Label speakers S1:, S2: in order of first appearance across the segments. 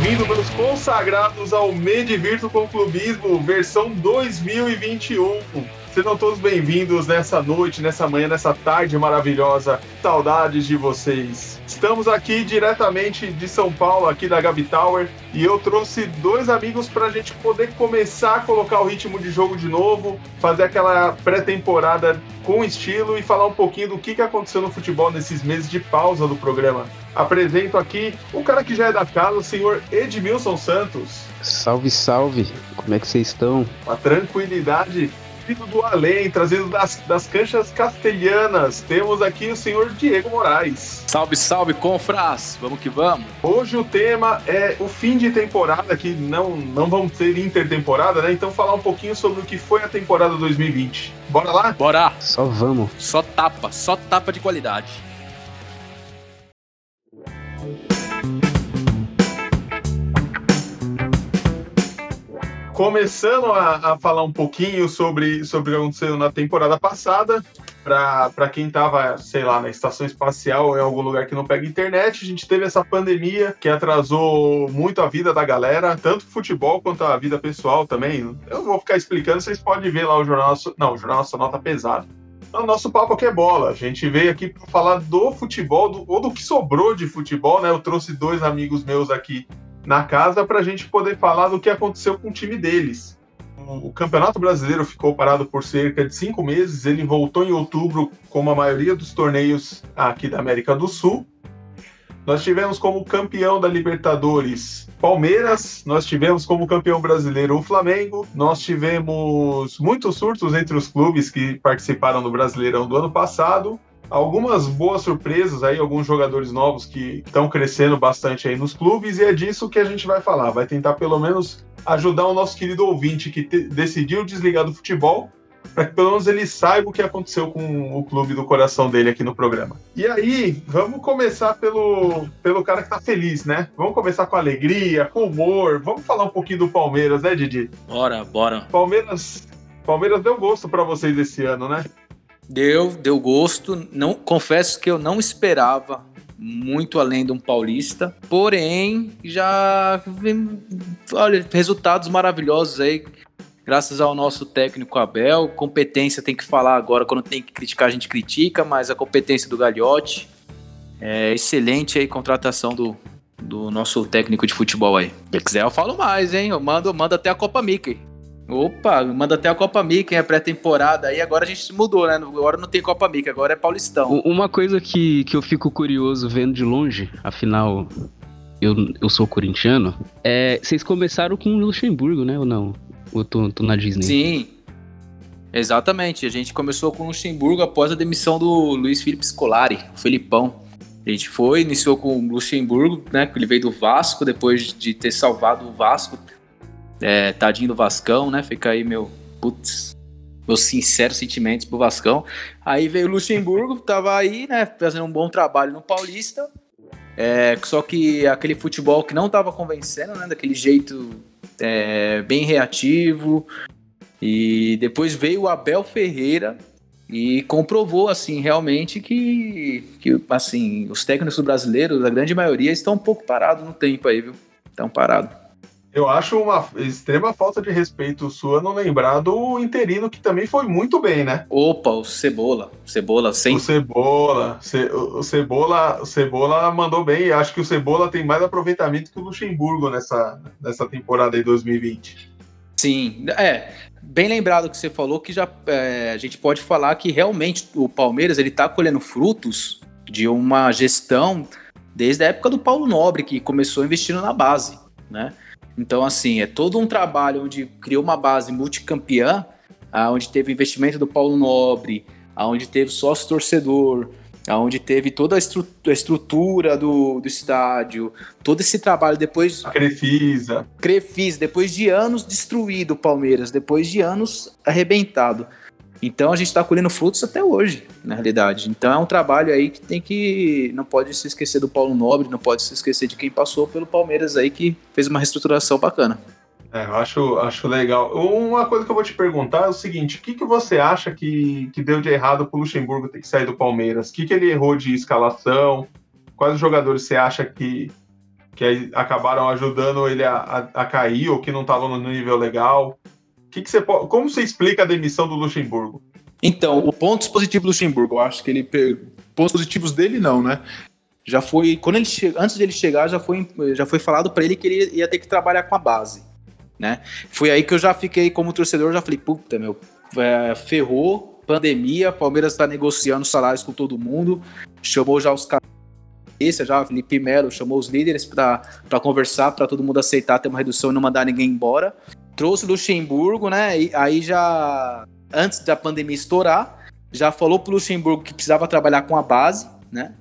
S1: bem-vindos, meus consagrados ao Medivirto com Clubismo, versão 2021. Sejam todos bem-vindos nessa noite, nessa manhã, nessa tarde maravilhosa. Saudades de vocês. Estamos aqui diretamente de São Paulo, aqui da Gabi Tower, e eu trouxe dois amigos para a gente poder começar a colocar o ritmo de jogo de novo, fazer aquela pré-temporada com estilo e falar um pouquinho do que aconteceu no futebol nesses meses de pausa do programa. Apresento aqui o cara que já é da casa, o senhor Edmilson Santos.
S2: Salve, salve! Como é que vocês estão?
S1: A tranquilidade vindo do além, trazido das, das canchas castelhanas. Temos aqui o senhor Diego Moraes.
S3: Salve, salve, confras! Vamos que vamos!
S1: Hoje o tema é o fim de temporada, que não, não vamos ter intertemporada, né? Então falar um pouquinho sobre o que foi a temporada 2020. Bora lá?
S3: Bora!
S2: Só vamos.
S3: Só tapa, só tapa de qualidade.
S1: Começando a, a, falar um pouquinho sobre, sobre o que aconteceu na temporada passada, para quem estava, sei lá, na estação espacial ou em algum lugar que não pega internet, a gente teve essa pandemia que atrasou muito a vida da galera, tanto futebol quanto a vida pessoal também. Eu vou ficar explicando, vocês podem ver lá o Jornal Não, o Jornal Nacional tá pesado. O nosso papo aqui é bola. A gente veio aqui para falar do futebol, do, ou do que sobrou de futebol, né? Eu trouxe dois amigos meus aqui na casa para a gente poder falar do que aconteceu com o time deles. O Campeonato Brasileiro ficou parado por cerca de cinco meses. Ele voltou em outubro, como a maioria dos torneios aqui da América do Sul. Nós tivemos como campeão da Libertadores Palmeiras, nós tivemos como campeão brasileiro o Flamengo, nós tivemos muitos surtos entre os clubes que participaram do Brasileirão do ano passado algumas boas surpresas aí, alguns jogadores novos que estão crescendo bastante aí nos clubes, e é disso que a gente vai falar. Vai tentar pelo menos ajudar o nosso querido ouvinte que decidiu desligar do futebol, para que pelo menos ele saiba o que aconteceu com o clube do coração dele aqui no programa. E aí, vamos começar pelo, pelo cara que tá feliz, né? Vamos começar com alegria, com humor. Vamos falar um pouquinho do Palmeiras, né, Didi?
S3: Bora, bora.
S1: Palmeiras, Palmeiras deu gosto para vocês esse ano, né?
S3: Deu, deu gosto. Não confesso que eu não esperava muito além de um paulista. Porém, já olha, resultados maravilhosos aí. Graças ao nosso técnico Abel, competência tem que falar agora, quando tem que criticar a gente critica, mas a competência do Gagliotti é excelente aí contratação do, do nosso técnico de futebol aí. Se quiser eu falo mais, hein? Eu mando, mando até a Copa Mickey. Opa, manda até a Copa Mickey, a pré-temporada. Aí agora a gente mudou, né? Agora não tem Copa Mickey, agora é Paulistão.
S2: Uma coisa que, que eu fico curioso vendo de longe, afinal, eu, eu sou corintiano, é. Vocês começaram com o Luxemburgo, né? Ou não? Ou eu tô, tô na Disney?
S3: Sim. Exatamente. A gente começou com o Luxemburgo após a demissão do Luiz Felipe Scolari, o Felipão. A gente foi, iniciou com o Luxemburgo, né? Que ele veio do Vasco, depois de ter salvado o Vasco é, tadinho do Vascão, né? Fica aí meu. Putz, meus sinceros sentimentos pro Vascão. Aí veio o Luxemburgo, tava aí, né? Fazendo um bom trabalho no Paulista. É, só que aquele futebol que não tava convencendo, né? Daquele jeito é, bem reativo. E depois veio o Abel Ferreira e comprovou, assim, realmente que, que assim, os técnicos brasileiros, a grande maioria, estão um pouco parados no tempo aí, viu? Estão parados.
S1: Eu acho uma extrema falta de respeito sua não lembrar do interino que também foi muito bem, né?
S3: Opa, o Cebola. Cebola, sem.
S1: O Cebola. O Cebola, o Cebola mandou bem. Acho que o Cebola tem mais aproveitamento que o Luxemburgo nessa, nessa temporada de 2020.
S3: Sim, é. Bem lembrado que você falou que já é, a gente pode falar que realmente o Palmeiras ele tá colhendo frutos de uma gestão desde a época do Paulo Nobre, que começou investindo na base, né? Então, assim, é todo um trabalho onde criou uma base multicampeã, onde teve investimento do Paulo Nobre, onde teve sócio torcedor, onde teve toda a, estru a estrutura do, do estádio, todo esse trabalho depois.
S1: A Crefisa.
S3: Crefisa, depois de anos destruído o Palmeiras, depois de anos arrebentado. Então a gente está colhendo frutos até hoje, na realidade. Então é um trabalho aí que tem que. Não pode se esquecer do Paulo Nobre, não pode se esquecer de quem passou pelo Palmeiras aí, que fez uma reestruturação bacana.
S1: É, eu acho, acho legal. Uma coisa que eu vou te perguntar é o seguinte: o que, que você acha que, que deu de errado pro Luxemburgo ter que sair do Palmeiras? O que, que ele errou de escalação? Quais jogadores você acha que, que acabaram ajudando ele a, a, a cair ou que não estavam no nível legal. Que que você como você explica a demissão do Luxemburgo?
S3: Então, o pontos positivos do Luxemburgo, eu acho que ele. Pontos positivos dele, não, né? Já foi. Quando ele che... Antes dele chegar, já foi, já foi falado para ele que ele ia ter que trabalhar com a base. Né? Foi aí que eu já fiquei, como torcedor, já falei, puta, meu, é, ferrou, pandemia, Palmeiras está negociando salários com todo mundo, chamou já os caras, já Felipe Melo chamou os líderes para conversar, para todo mundo aceitar ter uma redução e não mandar ninguém embora. Trouxe o Luxemburgo, né? E aí já, antes da pandemia estourar, já falou pro Luxemburgo que precisava trabalhar com a base, né?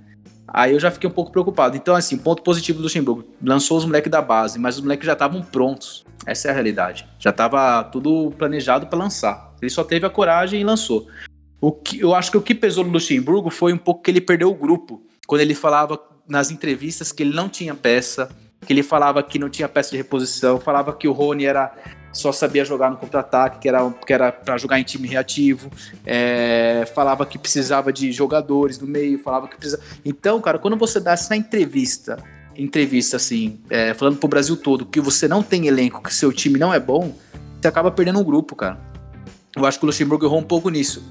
S3: Aí eu já fiquei um pouco preocupado. Então, assim, ponto positivo do Luxemburgo. Lançou os moleques da base, mas os moleques já estavam prontos. Essa é a realidade. Já estava tudo planejado para lançar. Ele só teve a coragem e lançou. O que, eu acho que o que pesou no Luxemburgo foi um pouco que ele perdeu o grupo. Quando ele falava nas entrevistas que ele não tinha peça, que ele falava que não tinha peça de reposição, falava que o Rony era só sabia jogar no contra-ataque, que era que era para jogar em time reativo, é, falava que precisava de jogadores no meio, falava que precisava. Então, cara, quando você dá essa entrevista, entrevista assim, é, falando pro Brasil todo que você não tem elenco, que seu time não é bom, você acaba perdendo um grupo, cara. Eu acho que o Luxemburgo errou um pouco nisso.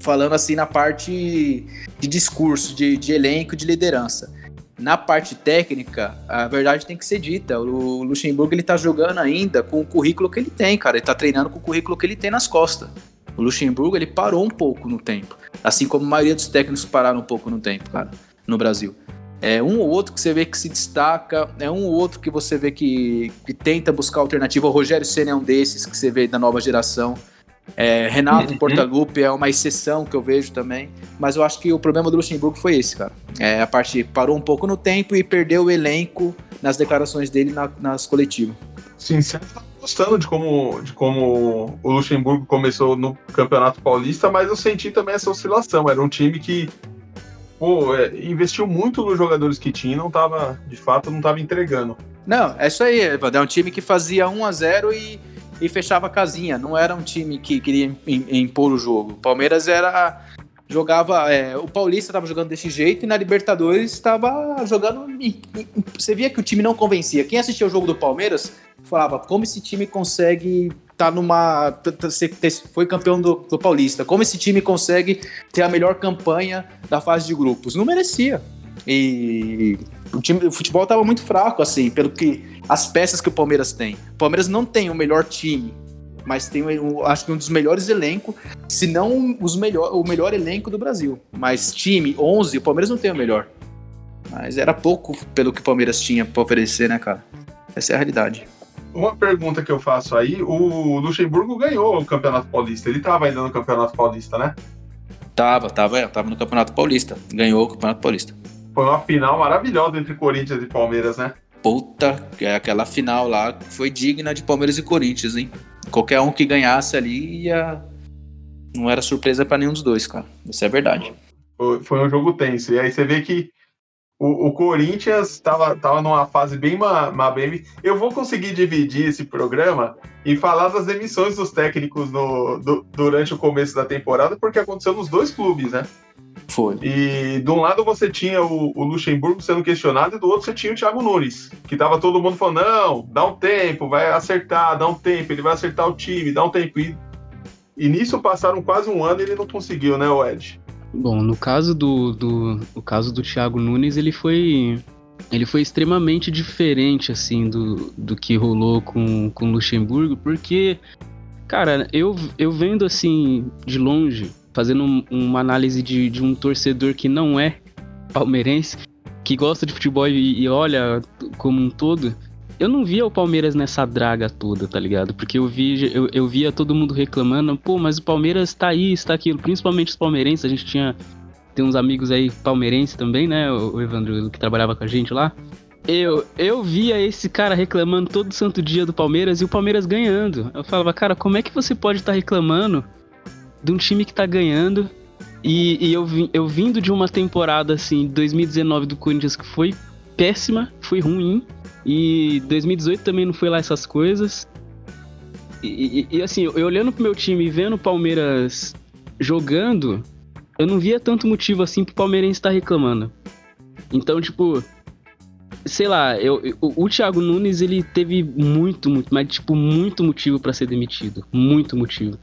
S3: Falando assim na parte de discurso, de, de elenco, de liderança na parte técnica, a verdade tem que ser dita. O Luxemburgo ele tá jogando ainda com o currículo que ele tem, cara. Ele tá treinando com o currículo que ele tem nas costas. O Luxemburgo ele parou um pouco no tempo, assim como a maioria dos técnicos pararam um pouco no tempo, cara, no Brasil. É um ou outro que você vê que se destaca, é um ou outro que você vê que, que tenta buscar alternativa. O Rogério Senna é um desses que você vê da nova geração. É, Renato uhum. Portaluppi é uma exceção que eu vejo também, mas eu acho que o problema do Luxemburgo foi esse, cara. É, a parte parou um pouco no tempo e perdeu o elenco nas declarações dele na, nas coletivas.
S1: Sim, você tá gostando de como, de como o Luxemburgo começou no Campeonato Paulista, mas eu senti também essa oscilação. Era um time que pô, é, investiu muito nos jogadores que tinha e não tava, de fato, não tava entregando.
S3: Não, é isso aí, Evandro. É um time que fazia 1 a 0 e e fechava a casinha. Não era um time que queria impor o jogo. O Palmeiras era. Jogava. É, o Paulista estava jogando desse jeito e na Libertadores estava jogando. Você via que o time não convencia. Quem assistia o jogo do Palmeiras falava como esse time consegue tá numa. Foi campeão do, do, Paulista. Como esse time consegue ter a melhor campanha da fase de grupos? Não merecia. E o time o futebol estava muito fraco, assim, pelo que as peças que o Palmeiras tem. O Palmeiras não tem o melhor time, mas tem, acho que um dos melhores elencos, se não os melhor, o melhor elenco do Brasil. Mas time, 11, o Palmeiras não tem o melhor. Mas era pouco pelo que o Palmeiras tinha para oferecer, né, cara? Essa é a realidade.
S1: Uma pergunta que eu faço aí, o Luxemburgo ganhou o Campeonato Paulista. Ele estava ainda no Campeonato Paulista, né?
S3: Tava, tava, tava no Campeonato Paulista. Ganhou o Campeonato Paulista.
S1: Foi uma final maravilhosa entre Corinthians e Palmeiras, né?
S3: Puta, é aquela final lá foi digna de Palmeiras e Corinthians, hein? Qualquer um que ganhasse ali ia. Não era surpresa para nenhum dos dois, cara. Isso é verdade.
S1: Foi, um jogo tenso. E aí você vê que o, o Corinthians estava tava numa fase bem bem. Eu vou conseguir dividir esse programa e falar das demissões dos técnicos no, do, durante o começo da temporada, porque aconteceu nos dois clubes, né?
S3: Foi.
S1: E de um lado você tinha o, o, Luxemburgo sendo questionado e do outro você tinha o Thiago Nunes, que tava todo mundo falando: não, dá um tempo, vai acertar, dá um tempo, ele vai acertar o time, dá um tempo. E, e nisso passaram quase um ano e ele não conseguiu, né, o Ed?
S2: Bom, no caso do, do, no caso do Thiago Nunes, ele foi ele foi extremamente diferente assim do, do que rolou com, com o Luxemburgo, porque cara, eu, eu vendo assim de longe fazendo um, uma análise de, de um torcedor que não é palmeirense, que gosta de futebol e, e, olha como um todo, eu não via o Palmeiras nessa draga toda, tá ligado? Porque eu, vi, eu, eu via todo mundo reclamando, pô, mas o Palmeiras tá aí, está aquilo, principalmente os palmeirenses, a gente tinha tem uns amigos aí palmeirenses também, né? O, Evandro que trabalhava com a gente lá. Eu, eu via esse cara reclamando todo santo dia do Palmeiras e o Palmeiras ganhando. Eu falava, cara, como é que você pode estar tá reclamando de um time que tá ganhando. E, e eu, eu vindo de uma temporada assim, 2019 do Corinthians que foi péssima, foi ruim. E 2018 também não foi lá essas coisas. E, e, e, assim, eu olhando pro meu time e vendo o Palmeiras jogando, eu não via tanto motivo assim pro Palmeirense estar tá reclamando. Então, tipo, sei lá, eu, eu, o Thiago Nunes ele teve muito, muito, mas tipo, muito motivo para ser demitido. Muito motivo.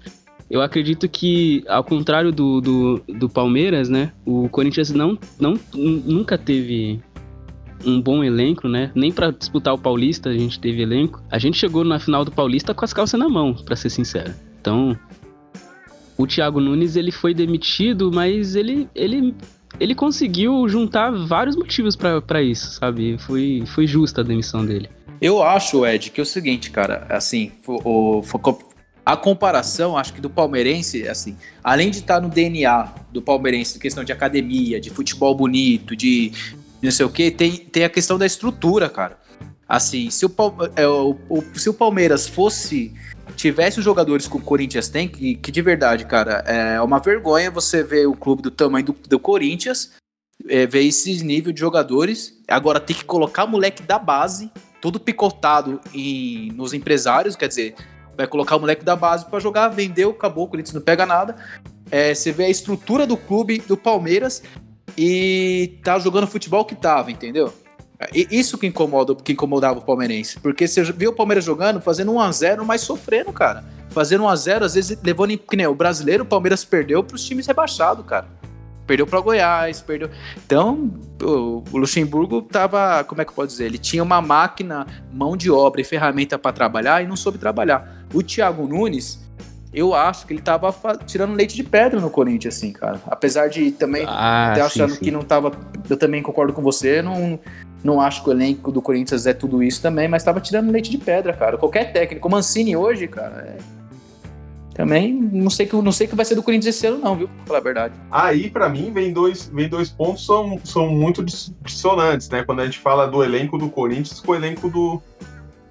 S2: Eu acredito que, ao contrário do, do, do Palmeiras, né? O Corinthians não, não, nunca teve um bom elenco, né? Nem para disputar o Paulista a gente teve elenco. A gente chegou na final do Paulista com as calças na mão, para ser sincero. Então, o Thiago Nunes ele foi demitido, mas ele, ele, ele conseguiu juntar vários motivos para isso, sabe? Foi, foi justa a demissão dele.
S3: Eu acho, Ed, que é o seguinte, cara, assim, o, o, a comparação, acho que do palmeirense, assim, além de estar no DNA do palmeirense, questão de academia, de futebol bonito, de não sei o que, tem, tem a questão da estrutura, cara. Assim, se o, é, o, se o Palmeiras fosse. Tivesse os jogadores que o Corinthians tem, que, que de verdade, cara, é uma vergonha você ver o clube do tamanho do, do Corinthians, é, ver esse nível de jogadores. Agora tem que colocar moleque da base, todo picotado em, nos empresários, quer dizer, vai colocar o moleque da base para jogar, vendeu, acabou, o Corinthians não pega nada. É, você vê a estrutura do clube do Palmeiras e tá jogando futebol que tava, entendeu? E isso que incomoda, que incomodava o palmeirense. Porque você viu o Palmeiras jogando, fazendo 1x0, mas sofrendo, cara. Fazendo 1x0, às vezes levando. Que nem o brasileiro, o Palmeiras perdeu pros times rebaixados, cara. Perdeu para Goiás, perdeu. Então, o Luxemburgo tava. Como é que eu posso dizer? Ele tinha uma máquina, mão de obra e ferramenta para trabalhar e não soube trabalhar. O Thiago Nunes eu acho que ele tava tirando leite de pedra no Corinthians, assim, cara. Apesar de também ah, ter achando sim, sim. que não tava. Eu também concordo com você, não, não acho que o elenco do Corinthians é tudo isso também, mas tava tirando leite de pedra, cara. Qualquer técnico, o Mancini hoje, cara, é... também não sei que não sei que vai ser do Corinthians esse ano, não, viu? Pra falar a verdade.
S1: Aí, para mim, vem dois, vem dois pontos são, são muito dissonantes, né? Quando a gente fala do elenco do Corinthians com o elenco do,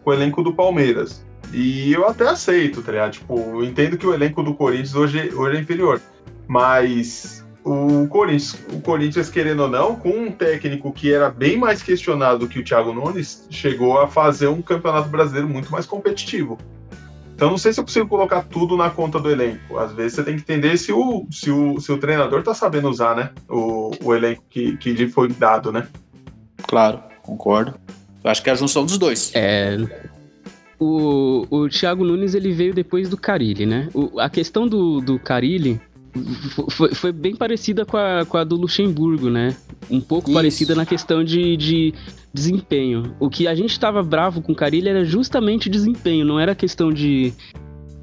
S1: com o elenco do Palmeiras. E eu até aceito, tá ligado? Tipo, eu entendo que o elenco do Corinthians hoje, hoje é inferior. Mas o Corinthians, o Corinthians, querendo ou não, com um técnico que era bem mais questionado que o Thiago Nunes, chegou a fazer um campeonato brasileiro muito mais competitivo. Então não sei se eu consigo colocar tudo na conta do elenco. Às vezes você tem que entender se o, se o, se o treinador tá sabendo usar, né? O, o elenco que, que foi dado, né?
S3: Claro, concordo. Eu acho que é a junção dos dois.
S2: É, o, o Thiago Nunes ele veio depois do Carilli, né? O, a questão do, do Carilli foi, foi, bem parecida com a, com a do Luxemburgo, né? Um pouco Isso. parecida na questão de, de desempenho. O que a gente estava bravo com o Carilli era justamente desempenho, não era questão de,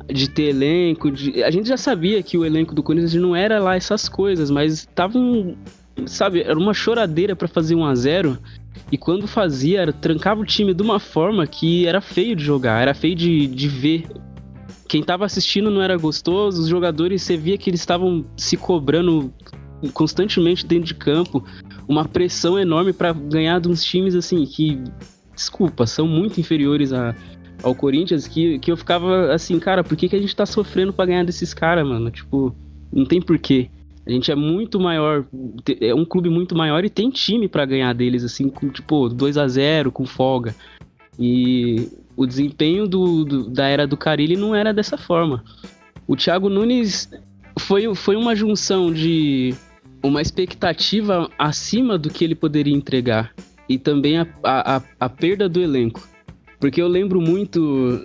S2: de ter elenco. De... A gente já sabia que o elenco do Corinthians não era lá essas coisas, mas tava um. Sabe, era uma choradeira para fazer um a 0 e quando fazia, era, trancava o time de uma forma que era feio de jogar, era feio de, de ver. Quem tava assistindo não era gostoso, os jogadores, você via que eles estavam se cobrando constantemente dentro de campo, uma pressão enorme para ganhar de uns times assim que, desculpa, são muito inferiores a, ao Corinthians, que, que eu ficava assim, cara, por que, que a gente tá sofrendo para ganhar desses caras, mano? Tipo, não tem porquê. A gente é muito maior, é um clube muito maior e tem time para ganhar deles, assim, com tipo 2 a 0 com folga. E o desempenho do, do, da era do Carilli não era dessa forma. O Thiago Nunes foi, foi uma junção de uma expectativa acima do que ele poderia entregar e também a, a, a perda do elenco. Porque eu lembro muito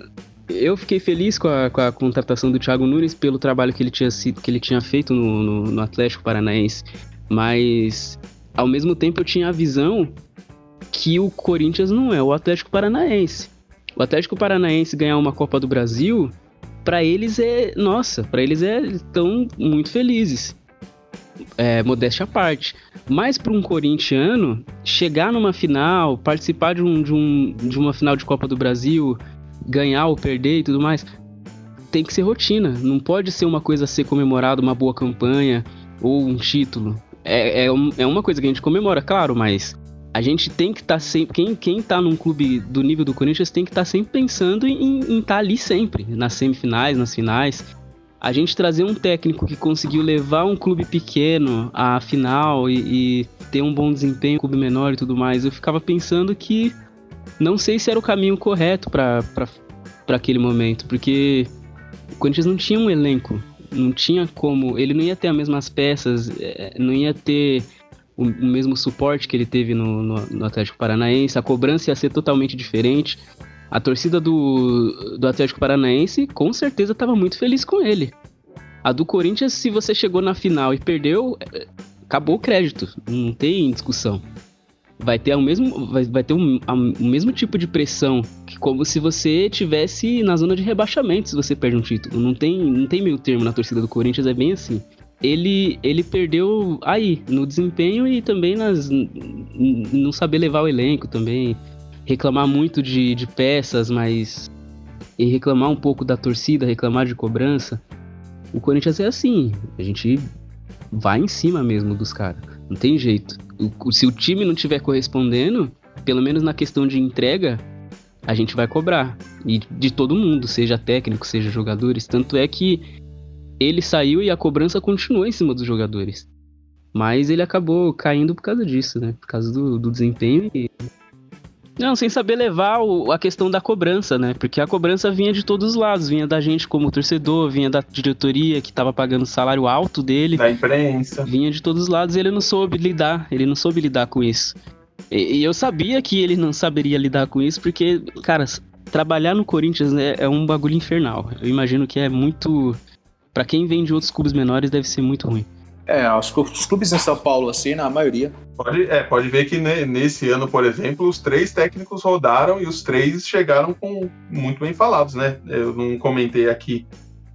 S2: eu fiquei feliz com a, com a, contratação do Thiago Nunes pelo trabalho que ele tinha, sido, que ele tinha feito no, no, no Atlético Paranaense. Mas, ao mesmo tempo, eu tinha a visão que o Corinthians não é o Atlético Paranaense. O Atlético Paranaense ganhar uma Copa do Brasil, para eles é. Nossa, para eles é. estão muito felizes. É, modéstia à parte. Mas para um corintiano, chegar numa final, participar de, um, de, um, de uma final de Copa do Brasil, ganhar ou perder e tudo mais, tem que ser rotina. Não pode ser uma coisa a ser comemorada, uma boa campanha ou um título. É, é, é uma coisa que a gente comemora, claro, mas a gente tem que estar tá sempre. Quem, quem tá num clube do nível do Corinthians tem que estar tá sempre pensando em estar tá ali sempre, nas semifinais, nas finais. A gente trazer um técnico que conseguiu levar um clube pequeno à final e, e ter um bom desempenho, um clube menor e tudo mais, eu ficava pensando que não sei se era o caminho correto para aquele momento, porque o Corinthians não tinha um elenco, não tinha como, ele não ia ter as mesmas peças, é, não ia ter o, o mesmo suporte que ele teve no, no, no, Atlético Paranaense, a cobrança ia ser totalmente diferente. A torcida do, do Atlético Paranaense com certeza estava muito feliz com ele. A do Corinthians, se você chegou na final e perdeu, é, acabou o crédito, não tem discussão. Vai ter o mesmo, vai, vai ter um, o mesmo tipo de pressão que como se você tivesse na zona de rebaixamento se você perde um título. Não tem, não tem meio termo na torcida do Corinthians, é bem assim ele, ele perdeu aí, no desempenho e também nas, não saber levar o elenco também. Reclamar muito de, de peças, mas. E reclamar um pouco da torcida, reclamar de cobrança. O Corinthians é assim, a gente vai em cima mesmo dos caras. Não tem jeito. O, se o time não tiver correspondendo, pelo menos na questão de entrega, a gente vai cobrar. E de todo mundo, seja técnico, seja jogadores. Tanto é que ele saiu e a cobrança continuou em cima dos jogadores. Mas ele acabou caindo por causa disso, né? Por causa do, do desempenho e. Não, sem saber levar o, a questão da cobrança, né? Porque a cobrança vinha de todos os lados. Vinha da gente como torcedor, vinha da diretoria que tava pagando o salário alto dele.
S1: Da imprensa.
S2: Vinha de todos os lados e ele não soube lidar. Ele não soube lidar com isso. E, e eu sabia que ele não saberia lidar com isso, porque, cara, trabalhar no Corinthians né, é um bagulho infernal. Eu imagino que é muito para quem vem de outros clubes menores, deve ser muito ruim.
S3: É, os, os clubes em São Paulo, assim, na maioria.
S1: Pode, é, pode ver que nesse ano, por exemplo, os três técnicos rodaram e os três chegaram com muito bem falados, né? Eu não comentei aqui.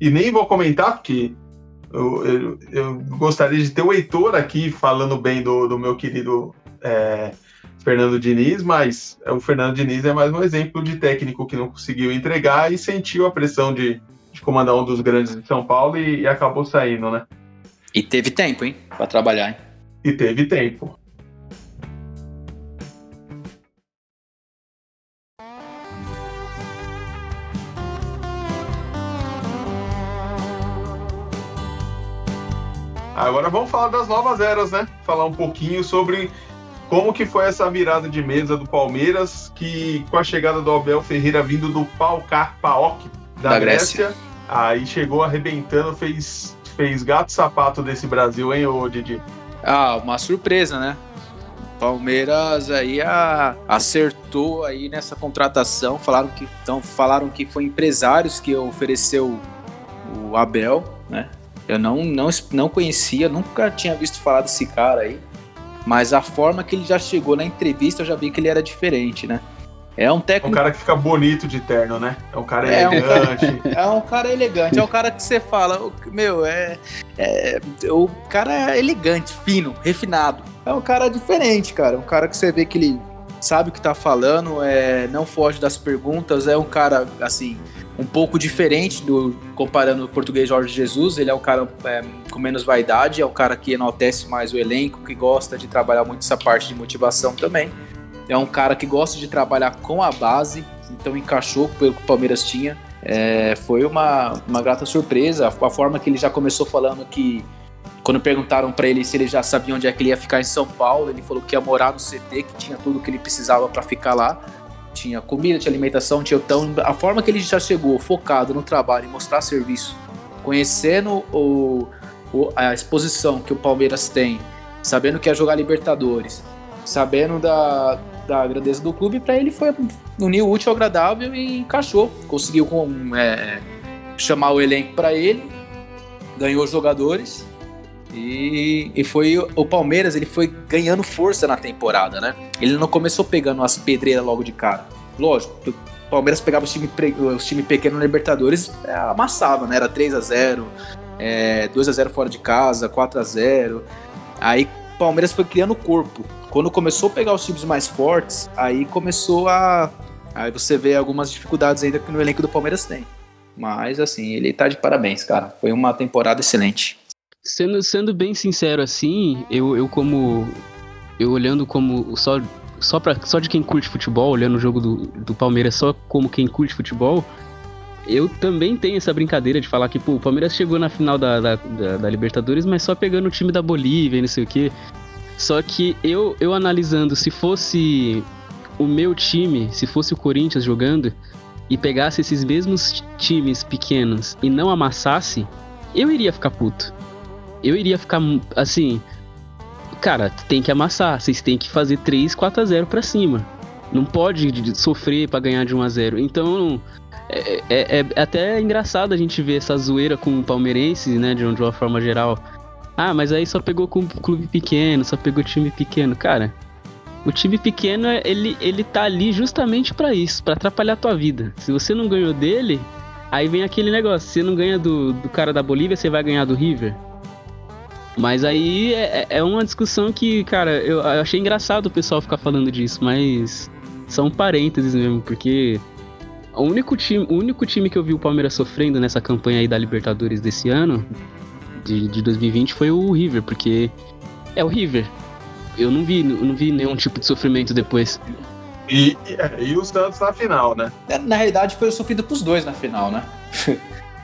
S1: E nem vou comentar, porque eu, eu, eu gostaria de ter o Heitor aqui falando bem do, do meu querido é, Fernando Diniz, mas o Fernando Diniz é mais um exemplo de técnico que não conseguiu entregar e sentiu a pressão de comandar um dos grandes de São Paulo e, e acabou saindo, né?
S3: E teve tempo, hein? Pra trabalhar, hein?
S1: E teve tempo. Agora vamos falar das novas eras, né? Falar um pouquinho sobre como que foi essa virada de mesa do Palmeiras, que com a chegada do Abel Ferreira vindo do Palcar Paok da, da Grécia. Grécia. Aí chegou arrebentando, fez, fez gato sapato desse Brasil, hein, ô Didi?
S3: Ah, uma surpresa, né? Palmeiras aí a, acertou aí nessa contratação. Falaram que, então, falaram que foi empresários que ofereceu o Abel, né? Eu não, não, não conhecia, nunca tinha visto falar desse cara aí. Mas a forma que ele já chegou na entrevista, eu já vi que ele era diferente, né? É um técnico.
S1: É um cara que fica bonito de terno, né? É um cara é elegante.
S3: Um cara, é um cara elegante. É um cara que você fala, meu, é, é. O cara é elegante, fino, refinado. É um cara diferente, cara. Um cara que você vê que ele sabe o que tá falando, é, não foge das perguntas. É um cara, assim, um pouco diferente do. Comparando o português Jorge Jesus. Ele é um cara é, com menos vaidade, é um cara que enaltece mais o elenco, que gosta de trabalhar muito essa parte de motivação também. É um cara que gosta de trabalhar com a base, então encaixou pelo que o Palmeiras tinha. É, foi uma, uma grata surpresa. A, forma que ele já começou falando que, quando perguntaram para ele se ele já sabia onde é que ele ia ficar em São Paulo, ele falou que ia morar no CT, que tinha tudo que ele precisava para ficar lá. Tinha comida, tinha alimentação, tinha então a forma que ele já chegou, focado no trabalho e mostrar serviço, conhecendo o, o, a exposição que o Palmeiras tem, sabendo que é jogar Libertadores, sabendo da, da grandeza do clube, para ele foi unir o útil ao agradável e encaixou. Conseguiu com, é, chamar o elenco para ele, ganhou jogadores e, e foi o Palmeiras, ele foi ganhando força na temporada, né? Ele não começou pegando as pedreiras logo de cara. Lógico, o Palmeiras pegava os times os time pequenos na Libertadores, é, amassava, né? Era 3 a 0 é, 2 a 0 fora de casa, 4 a 0 Aí Palmeiras foi criando corpo. Quando começou a pegar os times mais fortes, aí começou a. Aí você vê algumas dificuldades ainda que no elenco do Palmeiras tem. Mas, assim, ele tá de parabéns, cara. Foi uma temporada excelente.
S2: Sendo, sendo bem sincero, assim, eu, eu como. Eu olhando como. Só, só, pra, só de quem curte futebol, olhando o jogo do, do Palmeiras só como quem curte futebol, eu também tenho essa brincadeira de falar que, pô, o Palmeiras chegou na final da, da, da, da Libertadores, mas só pegando o time da Bolívia e não sei o quê. Só que eu, eu analisando, se fosse o meu time, se fosse o Corinthians jogando, e pegasse esses mesmos times pequenos e não amassasse, eu iria ficar puto. Eu iria ficar assim. cara, tem que amassar. Vocês têm que fazer 3, 4 a 0 pra cima. Não pode sofrer para ganhar de 1 a 0 Então, é, é, é, até engraçado a gente ver essa zoeira com o palmeirense, né, de uma forma geral. Ah, mas aí só pegou com clube pequeno, só pegou time pequeno. Cara, o time pequeno, ele, ele tá ali justamente para isso, para atrapalhar a tua vida. Se você não ganhou dele, aí vem aquele negócio, você não ganha do, do cara da Bolívia, você vai ganhar do River. Mas aí é, é uma discussão que, cara, eu, eu achei engraçado o pessoal ficar falando disso, mas são parênteses mesmo, porque o único time, o único time que eu vi o Palmeiras sofrendo nessa campanha aí da Libertadores desse ano, de, de 2020, foi o River, porque é o River eu não vi, não vi nenhum tipo de sofrimento depois.
S1: E, e, é, e o Santos na final, né?
S3: É, na realidade, foi sofrido pros dois na final, né?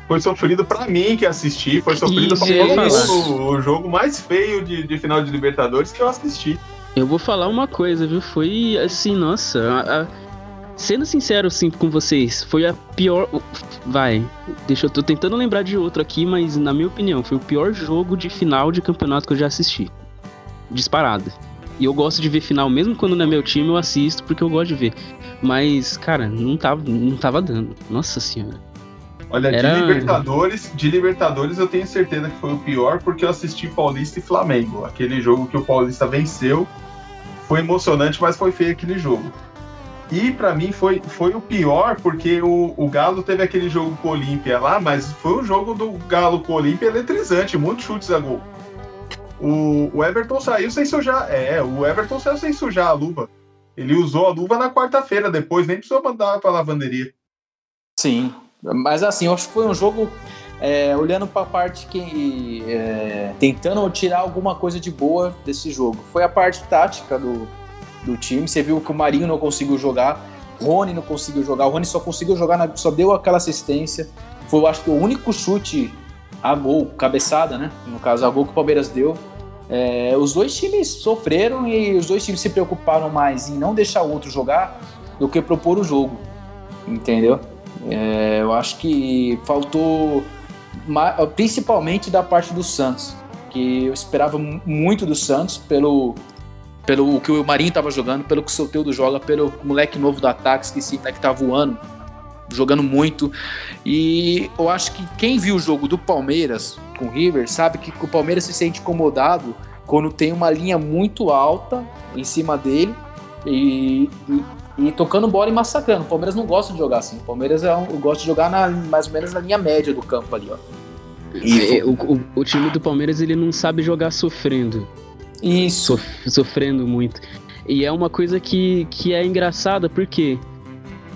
S1: foi sofrido para mim que assisti, foi sofrido para o, o jogo mais feio de, de, final de Libertadores que eu assisti.
S2: Eu vou falar uma coisa, viu? Foi assim, nossa. A, a, sendo sincero assim com vocês, foi a pior. Vai, deixa eu tô tentando lembrar de outro aqui, mas na minha opinião, foi o pior jogo de final de campeonato que eu já assisti disparada. E eu gosto de ver final, mesmo quando não é meu time, eu assisto porque eu gosto de ver. Mas, cara, não tava, não tava dando. Nossa senhora.
S1: Olha, Era... de Libertadores, de Libertadores eu tenho certeza que foi o pior porque eu assisti Paulista e Flamengo. Aquele jogo que o Paulista venceu. Foi emocionante, mas foi feio aquele jogo. E para mim foi, foi o pior porque o, o Galo teve aquele jogo com o Olímpia lá, mas foi um jogo do Galo com o Olímpia eletrizante, muitos chutes a gol. O, o Everton saiu sem sujar. É, o Everton saiu sem sujar a luva. Ele usou a luva na quarta-feira, depois nem precisou mandar pra lavanderia.
S3: Sim, mas assim, eu acho que foi um jogo. É, olhando para a parte que. É, tentando tirar alguma coisa de boa desse jogo. Foi a parte tática do, do time. Você viu que o Marinho não conseguiu jogar, Rony não conseguiu jogar, o Rony só conseguiu jogar, na, só deu aquela assistência. Foi, eu acho que, o único chute a gol, cabeçada, né? No caso, a gol que o Palmeiras deu. É, os dois times sofreram e os dois times se preocuparam mais em não deixar o outro jogar do que propor o jogo, entendeu? É, eu acho que faltou, principalmente da parte do Santos, que eu esperava muito do Santos pelo pelo que o Marinho estava jogando, pelo que o Soteudo joga, pelo moleque novo do ataque que, que tá voando jogando muito. E eu acho que quem viu o jogo do Palmeiras com o River sabe que o Palmeiras se sente incomodado quando tem uma linha muito alta em cima dele e, e, e tocando bola e massacrando. O Palmeiras não gosta de jogar assim. O Palmeiras é um, gosta de jogar na, mais ou menos na linha média do campo ali, ó.
S2: E, o, o, o, time do Palmeiras ele não sabe jogar sofrendo.
S3: Isso.
S2: Sof, sofrendo muito. E é uma coisa que, que é engraçada, porque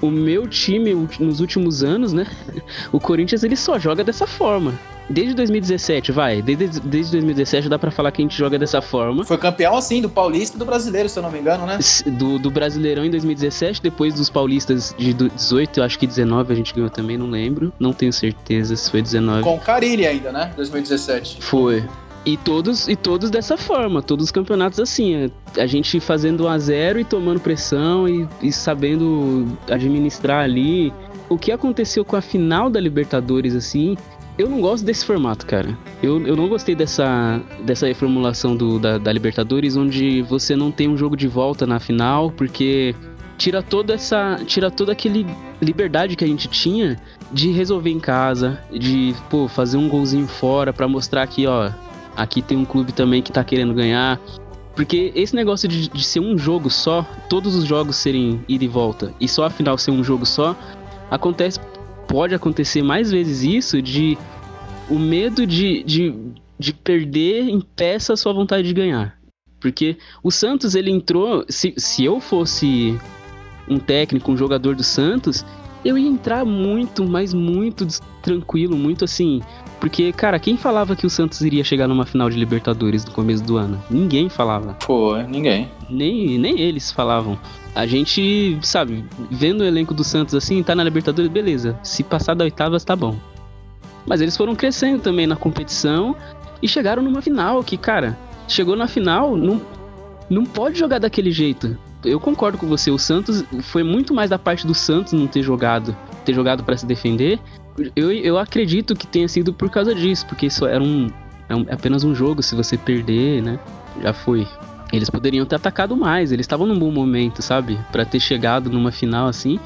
S2: o meu time nos últimos anos, né? O Corinthians ele só joga dessa forma. Desde 2017, vai. Desde, desde 2017 dá para falar que a gente joga dessa forma.
S3: Foi campeão, assim, do Paulista e do Brasileiro, se eu não me engano, né?
S2: Do, do Brasileirão em 2017, depois dos Paulistas de 18, acho que 19 a gente ganhou também, não lembro. Não tenho certeza se foi 19.
S3: Com o Carilli ainda, né? 2017.
S2: Foi. E todos, e todos dessa forma, todos os campeonatos assim, a gente fazendo 1 a 0 e tomando pressão e, e sabendo administrar ali. O que aconteceu com a final da Libertadores, assim, eu não gosto desse formato, cara. Eu, eu não gostei dessa, dessa reformulação do, da, da Libertadores, onde você não tem um jogo de volta na final, porque tira toda essa. tira toda aquele liberdade que a gente tinha de resolver em casa, de, pô, fazer um golzinho fora para mostrar que, ó, aqui tem um clube também que tá querendo ganhar. Porque esse negócio de, de, ser um jogo só, todos os jogos serem ida e volta, e só a final ser um jogo só, acontece, pode acontecer mais vezes isso de o medo de, de, de perder impeça a sua vontade de ganhar. Porque o Santos, ele entrou. Se, se eu fosse um técnico, um jogador do Santos, eu ia entrar muito, mas muito tranquilo, muito assim. Porque, cara, quem falava que o Santos iria chegar numa final de Libertadores no começo do ano? Ninguém falava.
S3: Foi, ninguém.
S2: Nem, nem eles falavam. A gente, sabe, vendo o elenco do Santos assim, tá na Libertadores, beleza. Se passar da oitava, tá bom. Mas eles foram crescendo também na competição e chegaram numa final que, cara, chegou na final, não, não pode jogar daquele jeito. Eu concordo com você, o Santos foi muito mais da parte do Santos não ter jogado, ter jogado para se defender eu, eu acredito que tenha sido por causa disso, porque isso era um, é um, é apenas um jogo, se você perder, né? Já foi. Eles poderiam ter atacado mais, eles estavam num bom momento, sabe? Para ter chegado numa final assim.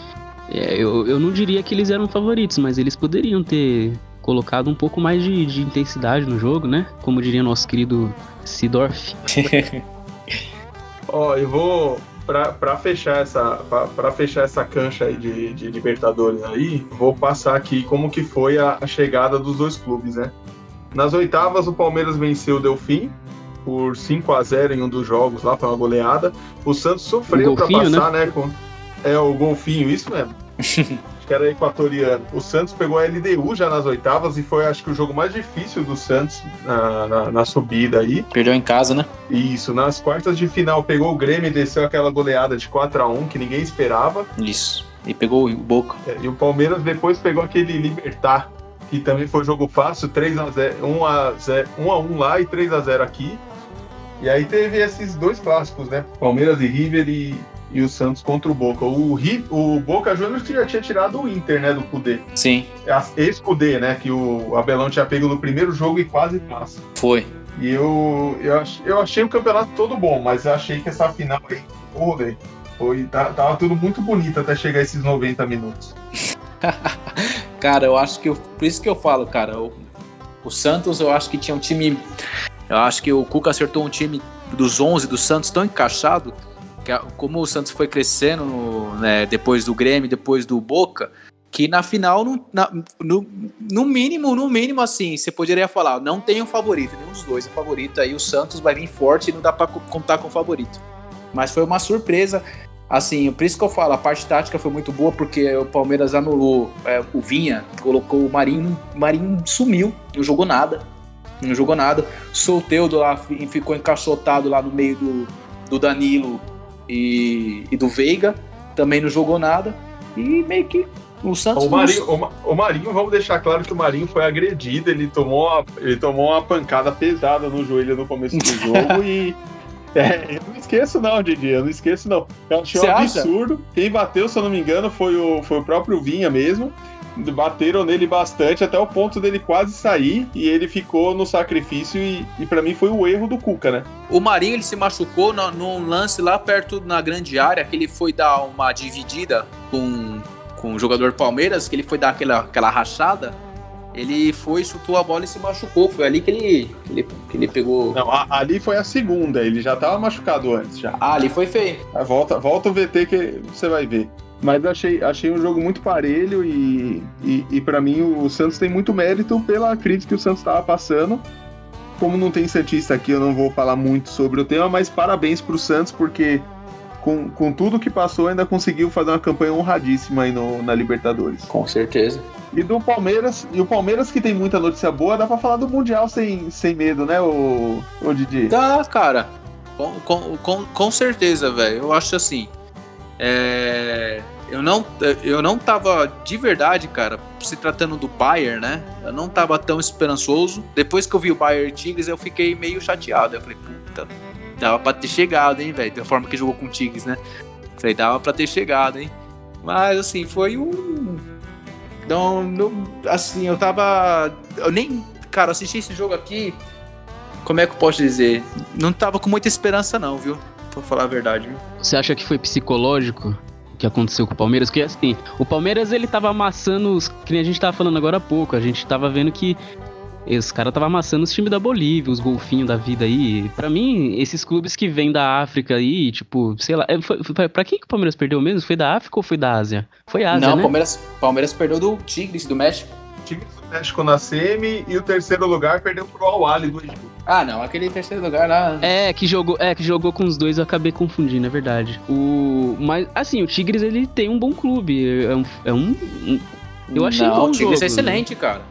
S2: É, eu, eu não diria que eles eram favoritos, mas eles poderiam ter colocado um pouco mais de, de intensidade no jogo, né? Como diria nosso querido Sidorf.
S1: Ó, eu vou para fechar essa para fechar essa cancha aí de, de, Libertadores aí, vou passar aqui como que foi a, a, chegada dos dois clubes, né? Nas oitavas o Palmeiras venceu o Delfim por 5 a 0 em um dos jogos lá, foi uma goleada. O Santos sofreu para passar, né? né com, é o golfinho, isso mesmo. que era equatoriano. O Santos pegou a LDU já nas oitavas e foi, acho que, o jogo mais difícil do Santos na, na, na subida aí.
S3: Perdeu em casa, né?
S1: Isso. Nas quartas de final pegou o Grêmio e desceu aquela goleada de 4 a 1 que ninguém esperava.
S3: Isso. E pegou o Boca.
S1: É, e o Palmeiras depois pegou aquele Libertar, que também foi jogo fácil, 3 a 0 1 a 0 1 a 1 lá e 3 a 0 aqui. E aí teve esses dois clássicos, né? Palmeiras e River e, e o Santos contra o Boca. O, o Boca Juniors já tinha tirado o Inter, né, do Cudê.
S3: Sim.
S1: É Ex-Cudê, né, que o Abelão tinha pego no primeiro jogo e quase passa.
S3: Foi.
S1: E eu, eu, eu achei o campeonato todo bom, mas eu achei que essa final aí, olê, foi, tá, tava tudo muito bonito até chegar esses 90 minutos.
S3: cara, eu acho que, eu, por isso que eu falo, cara, o, o Santos eu acho que tinha um time, eu acho que o Cuca acertou um time dos 11 do Santos tão encaixado como o Santos foi crescendo né, depois do Grêmio, depois do Boca, que na final, no, na, no, no, mínimo, no mínimo assim, você poderia falar, não tem um favorito, nenhum dos dois é favorito, aí o Santos vai vir forte e não dá para contar com o favorito. Mas foi uma surpresa, assim, por isso que eu falo, a parte tática foi muito boa, porque o Palmeiras anulou é, o Vinha, colocou o Marinho, o Marinho sumiu, não jogou nada, não jogou nada, Solteudo lá ficou encaixotado lá no meio do, do Danilo e, e do Veiga, também não jogou nada. E meio que o Santos.
S1: O Marinho, o, Marinho, vamos deixar claro que o Marinho foi agredido, ele tomou uma, ele tomou uma pancada pesada no joelho no começo do jogo e. É, eu não esqueço não, Didi, eu não esqueço não. Eu achei um absurdo. Acha? Quem bateu, se eu não me engano, foi o, foi o próprio Vinha mesmo bateram nele bastante até o ponto dele quase sair e ele ficou no sacrifício e, e para mim foi o erro do Cuca, né?
S3: O Marinho ele se machucou no, num lance lá perto na grande área que ele foi dar uma dividida com, com o jogador Palmeiras, que ele foi dar aquela, aquela rachada. Ele foi, chutou a bola e se machucou. Foi ali que ele, que ele, que ele pegou.
S1: Não, a, ali foi a segunda. Ele já tava machucado antes já.
S3: Ah, ali foi feio.
S1: Volta, volta o VT que você vai ver. Mas achei, achei um jogo muito parelho e, e, e para mim o Santos tem muito mérito pela crítica que o Santos estava passando. Como não tem Santista aqui, eu não vou falar muito sobre o tema, mas parabéns pro Santos, porque com, com tudo que passou, ainda conseguiu fazer uma campanha honradíssima aí no, na Libertadores.
S3: Com certeza.
S1: E do Palmeiras, e o Palmeiras que tem muita notícia boa, dá pra falar do Mundial sem, sem medo, né, o, o Didi?
S3: Dá, cara. Com, com, com, com certeza, velho. Eu acho assim. É, eu não eu não tava de verdade, cara, se tratando do Bayern, né? Eu não tava tão esperançoso. Depois que eu vi o Bayern Tigres, eu fiquei meio chateado. Eu falei, puta, dava pra ter chegado, hein, velho? Da forma que jogou com o Tigres, né? Eu falei, dava pra ter chegado, hein? Mas assim, foi um. Não, não, assim, eu tava. Eu nem. Cara, assisti esse jogo aqui. Como é que eu posso dizer? Não tava com muita esperança, não, viu? Pra falar a verdade.
S2: Você acha que foi psicológico? que aconteceu com o Palmeiras, porque assim, o Palmeiras ele tava amassando os, que nem a gente tava falando agora há pouco, a gente tava vendo que os caras tava amassando os times da Bolívia, os golfinhos da vida aí. Para mim, esses clubes que vêm da África aí, tipo, sei lá, é, foi, foi, pra quem que o Palmeiras perdeu mesmo? Foi da África ou foi da Ásia? Foi Ásia,
S3: Não,
S2: né?
S3: Palmeiras, Palmeiras perdeu do Tigres do México.
S1: Tigres do México na semi e o terceiro lugar perdeu pro Al do Egito.
S3: Ah, não, aquele terceiro lugar lá.
S2: É, que jogou, é, que jogou com os dois, eu acabei confundindo, é verdade. O, mas, assim, o Tigres, ele tem um bom clube. É um. É um, um eu achei
S3: não,
S2: bom
S3: o Tigres
S2: jogo,
S3: é excelente, cara.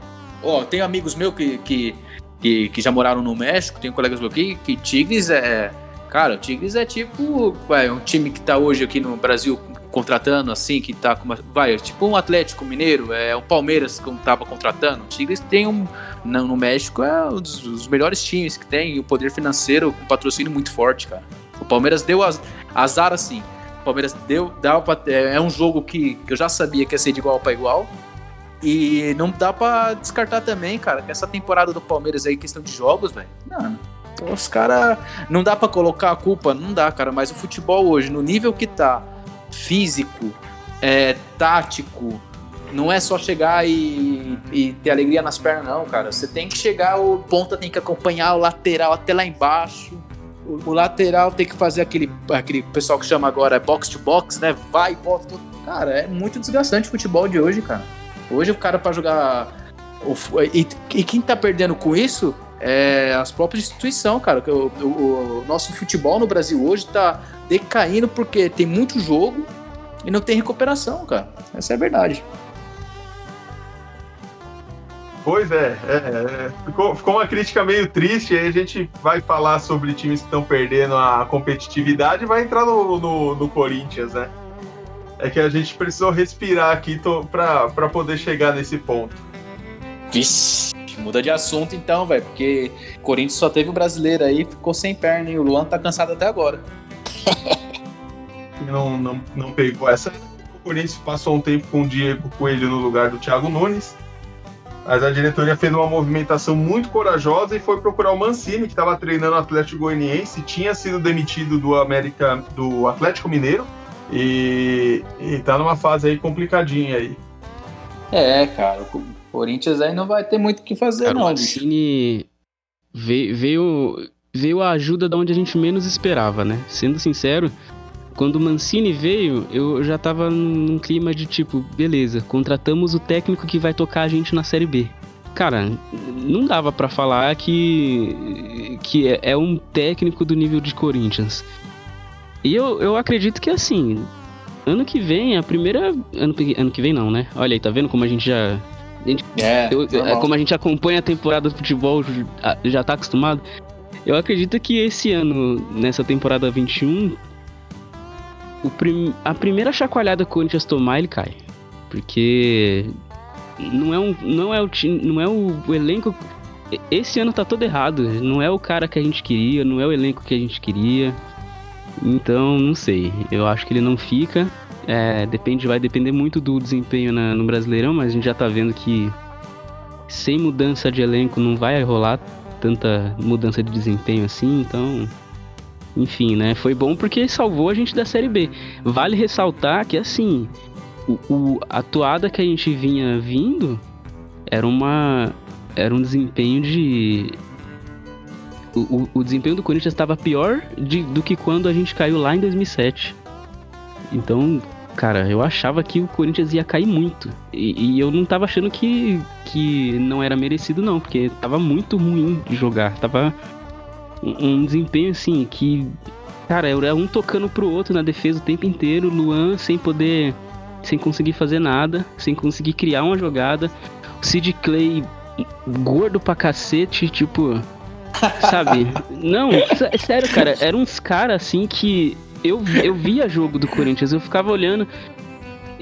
S3: Ó, oh, tem amigos meus que, que, que, que, já moraram no México, tem colegas meus aqui, que Tigres é. Cara, o Tigres é tipo. Ué, um time que tá hoje aqui no Brasil contratando, assim, que tá com uma, Vai, é tipo um Atlético Mineiro, é o Palmeiras que tava contratando. O Tigres tem um. No, no México é um dos, dos, melhores times que tem, e o poder financeiro, um patrocínio muito forte, cara. O Palmeiras deu az, azar assim. O Palmeiras deu. Dá pra, é, é um jogo que, que eu já sabia que ia ser de igual para igual. E não dá para descartar também, cara, que essa temporada do Palmeiras aí, questão de jogos, velho. Não, Os caras. Não dá para colocar a culpa? Não dá, cara. Mas o futebol hoje, no nível que tá, físico, é, tático, não é só chegar e, e, ter alegria nas pernas, não, cara. Você tem que chegar, o ponta tem que acompanhar o lateral até lá embaixo. O, o lateral tem que fazer aquele, aquele pessoal que chama agora box to box, né? Vai e volta. Cara, é muito desgastante o futebol de hoje, cara. Hoje o cara para jogar. E, e, quem tá perdendo com isso é as próprias instituições, cara. O, o, o nosso futebol no Brasil hoje tá decaindo porque tem muito jogo e não tem recuperação, cara. Essa é a verdade.
S1: Pois é, é, é, ficou, ficou uma crítica meio triste. Aí a gente vai falar sobre times que estão perdendo a competitividade e vai entrar no, no, no, Corinthians, né? É que a gente precisou respirar aqui para poder chegar nesse ponto.
S3: Vixe, muda de assunto então, velho, porque Corinthians só teve o um brasileiro aí ficou sem perna e o Luan tá cansado até agora.
S1: não, não, não pegou essa. O Corinthians passou um tempo com o Diego Coelho no lugar do Thiago Nunes mas a diretoria fez uma movimentação muito corajosa e foi procurar o Mancini, que estava treinando o Atlético Goianiense, tinha sido demitido do América, do Atlético Mineiro e, e tá numa fase aí complicadinha aí.
S3: É, cara, o Corinthians aí não vai ter muito o que fazer, cara, não. O
S2: Mancini veio, veio, veio a ajuda da onde a gente menos esperava, né? Sendo sincero, quando o Mancini veio, eu já tava num clima de tipo, beleza, contratamos o técnico que vai tocar a gente na Série B. Cara, não dava para falar que, que é, é um técnico do nível de Corinthians. E eu, eu acredito que assim, ano que vem, a primeira. Ano, ano que vem não, né? Olha aí, tá vendo como a gente já. Gente, é, eu, como a gente acompanha a temporada do futebol, já, já tá acostumado. Eu acredito que esse ano, nessa temporada 21, prim, a primeira chacoalhada que o Corinthians tomar, ele cai. Porque não é, um, não é, o, não é o, o elenco. Esse ano tá todo errado. Não é o cara que a gente queria, não é o elenco que a gente queria. Então, não sei. Eu acho que ele não fica. É, depende, vai depender muito do desempenho na, no Brasileirão, mas a gente já tá vendo que sem mudança de elenco não vai rolar tanta mudança de desempenho assim, então enfim, né? Foi bom porque salvou a gente da Série B. Vale ressaltar que, assim, o, o, a toada que a gente vinha vindo era uma. Era um desempenho de. O, o desempenho do Corinthians estava pior de, do que quando a gente caiu lá em 2007. Então, cara, eu achava que o Corinthians ia cair muito. E, e, eu não tava achando que, que não era merecido, não, porque tava muito ruim de jogar. Tava um, desempenho assim que. Cara, era um tocando pro outro na defesa o tempo inteiro, Luan sem poder. sem conseguir fazer nada, sem conseguir criar uma jogada. O Sid Clay gordo pra cacete, tipo. sabe? Não, sério, cara, eram uns caras assim que. Eu, eu via jogo do Corinthians, eu ficava olhando.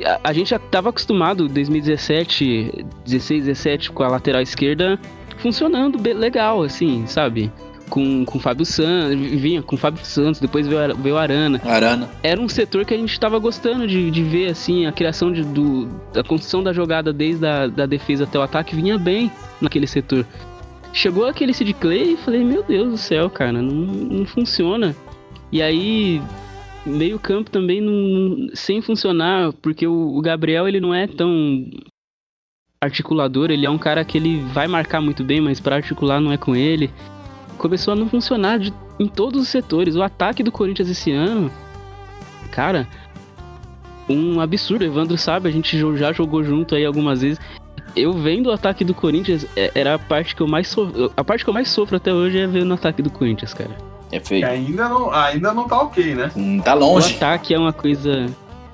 S2: A, a gente já tava acostumado 2017, 16, 17 com a lateral esquerda funcionando legal, assim, sabe? com, com o Fábio Santos, vinha com o Fábio Santos, depois veio, veio o Arana.
S3: Arana.
S2: Era um setor que a gente estava gostando de, de ver, assim, a criação de, do, da construção da jogada desde a da defesa até o ataque vinha bem naquele setor. Chegou aquele Sid Clay e falei, meu Deus do céu, cara, não, não funciona. E aí, meio campo também não, sem funcionar, porque o, o Gabriel ele não é tão articulador, ele é um cara que ele vai marcar muito bem, mas para articular não é com ele começou a não funcionar de, em todos os setores. O ataque do Corinthians esse ano, cara, um absurdo. Evandro sabe, a gente já jogou junto aí algumas vezes. Eu vendo o ataque do Corinthians, é, era a parte que eu mais. A parte que eu mais sofro até hoje é ver no ataque do Corinthians, cara.
S3: É feio.
S1: Ainda não, ainda não tá ok, né?
S3: Hum, tá longe.
S2: O ataque é uma coisa.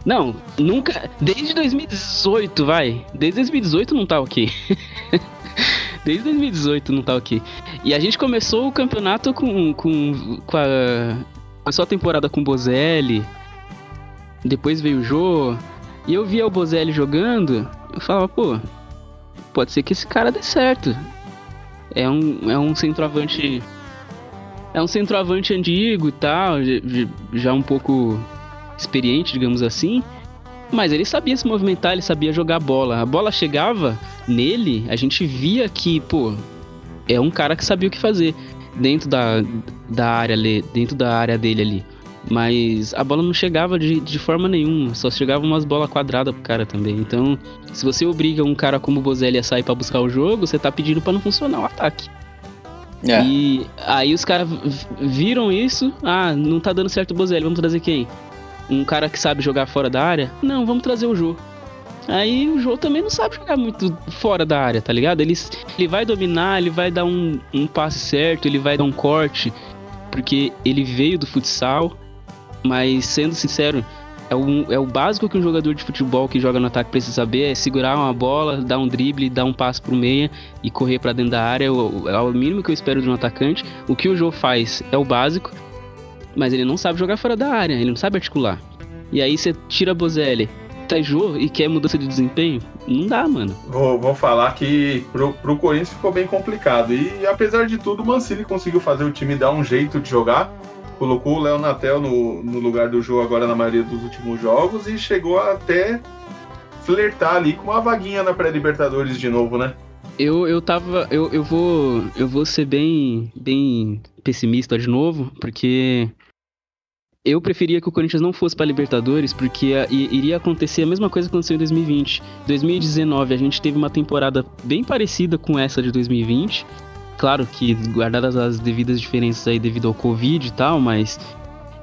S2: Não, nunca. Desde 2018, vai. Desde 2018 não tá ok. Desde 2018 não tá ok. E a gente começou o campeonato com, com, com a. Começou a temporada com o Bozelli. Depois veio o Jô. E eu via o Bozelli jogando. Eu falava, pô, pode ser que esse cara dê certo. É um, é um centroavante. É um centroavante antigo e tal, já um pouco experiente, digamos assim. Mas ele sabia se movimentar, ele sabia jogar bola. A bola chegava nele, a gente via que, pô, é um cara que sabia o que fazer. dentro da, da área dentro da área dele ali. Mas a bola não chegava de, de forma nenhuma, só chegava umas bolas quadradas pro cara também. Então, se você obriga um cara como o Bozelli a sair para buscar o jogo, você tá pedindo para não funcionar o ataque. É. E aí os caras viram isso, ah, não tá dando certo o Bozelli, vamos trazer quem? Um cara que sabe jogar fora da área? Não, vamos trazer o Jô. Aí o Jô também não sabe jogar muito fora da área, tá ligado? Ele, ele vai dominar, ele vai dar um, um passe certo, ele vai dar um corte, porque ele veio do futsal, mas sendo sincero, é o, é o básico que um jogador de futebol que joga no ataque precisa saber: é segurar uma bola, dar um drible, dar um passo pro meia e correr para dentro da área. É o, é o mínimo que eu espero de um atacante. O que o Jô faz é o básico, mas ele não sabe jogar fora da área, ele não sabe articular. E aí você tira a Bozelli, tá Jô e quer mudança de desempenho? Não dá, mano.
S1: Vou, vou falar que pro, pro Corinthians ficou bem complicado. E apesar de tudo, o Mancini conseguiu fazer o time dar um jeito de jogar colocou o Léo Natel no, no lugar do jogo agora na maioria dos últimos jogos e chegou até flertar ali com uma vaguinha na pré-libertadores de novo, né?
S2: Eu, eu tava. Eu, eu vou. Eu vou ser bem. bem pessimista de novo, porque eu preferia que o Corinthians não fosse para Libertadores, porque iria acontecer a mesma coisa que aconteceu em 2020. 2019 a gente teve uma temporada bem parecida com essa de 2020, claro que guardadas as devidas diferenças aí devido ao Covid e tal, mas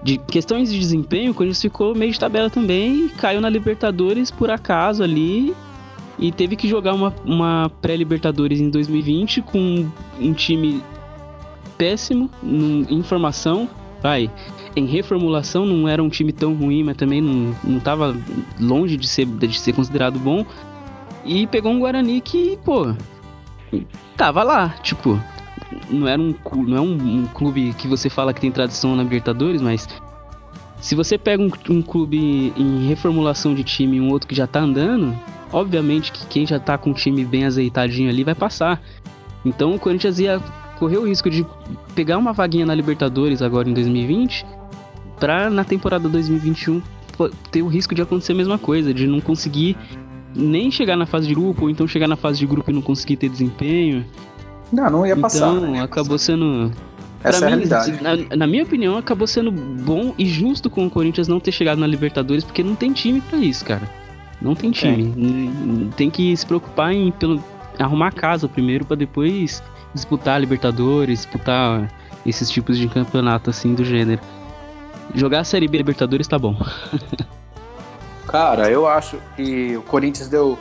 S2: de questões de desempenho, o Corinthians ficou meio de tabela também, caiu na Libertadores por acaso ali e teve que jogar uma, uma pré-Libertadores em 2020 com um time péssimo em formação, vai, em reformulação não era um time tão ruim, mas também não, não tava longe de ser, de ser considerado bom. E pegou um Guarani que, pô, tava lá, tipo, não era um, não é um, um, clube que você fala que tem tradição na Libertadores, mas se você pega um, um, clube em reformulação de time e um outro que já tá andando, obviamente que quem já tá com o time bem azeitadinho ali vai passar. Então o Corinthians ia correr o risco de pegar uma vaguinha na Libertadores agora em 2020 para na temporada 2021 ter o risco de acontecer a mesma coisa, de não conseguir nem chegar na fase de grupo, ou então chegar na fase de grupo e não conseguir ter desempenho.
S3: Não, não ia passar.
S2: Então,
S3: né?
S2: acabou sendo.
S3: Essa é a realidade.
S2: Na, na, minha opinião, acabou sendo bom e justo com o Corinthians não ter chegado na Libertadores, porque não tem time para isso, cara. Não tem time. Tem, tem que se preocupar em pelo, arrumar casa primeiro para depois disputar a Libertadores, disputar esses tipos de campeonato assim do gênero. Jogar a Série B Libertadores tá bom.
S3: Cara, eu acho que o Corinthians deu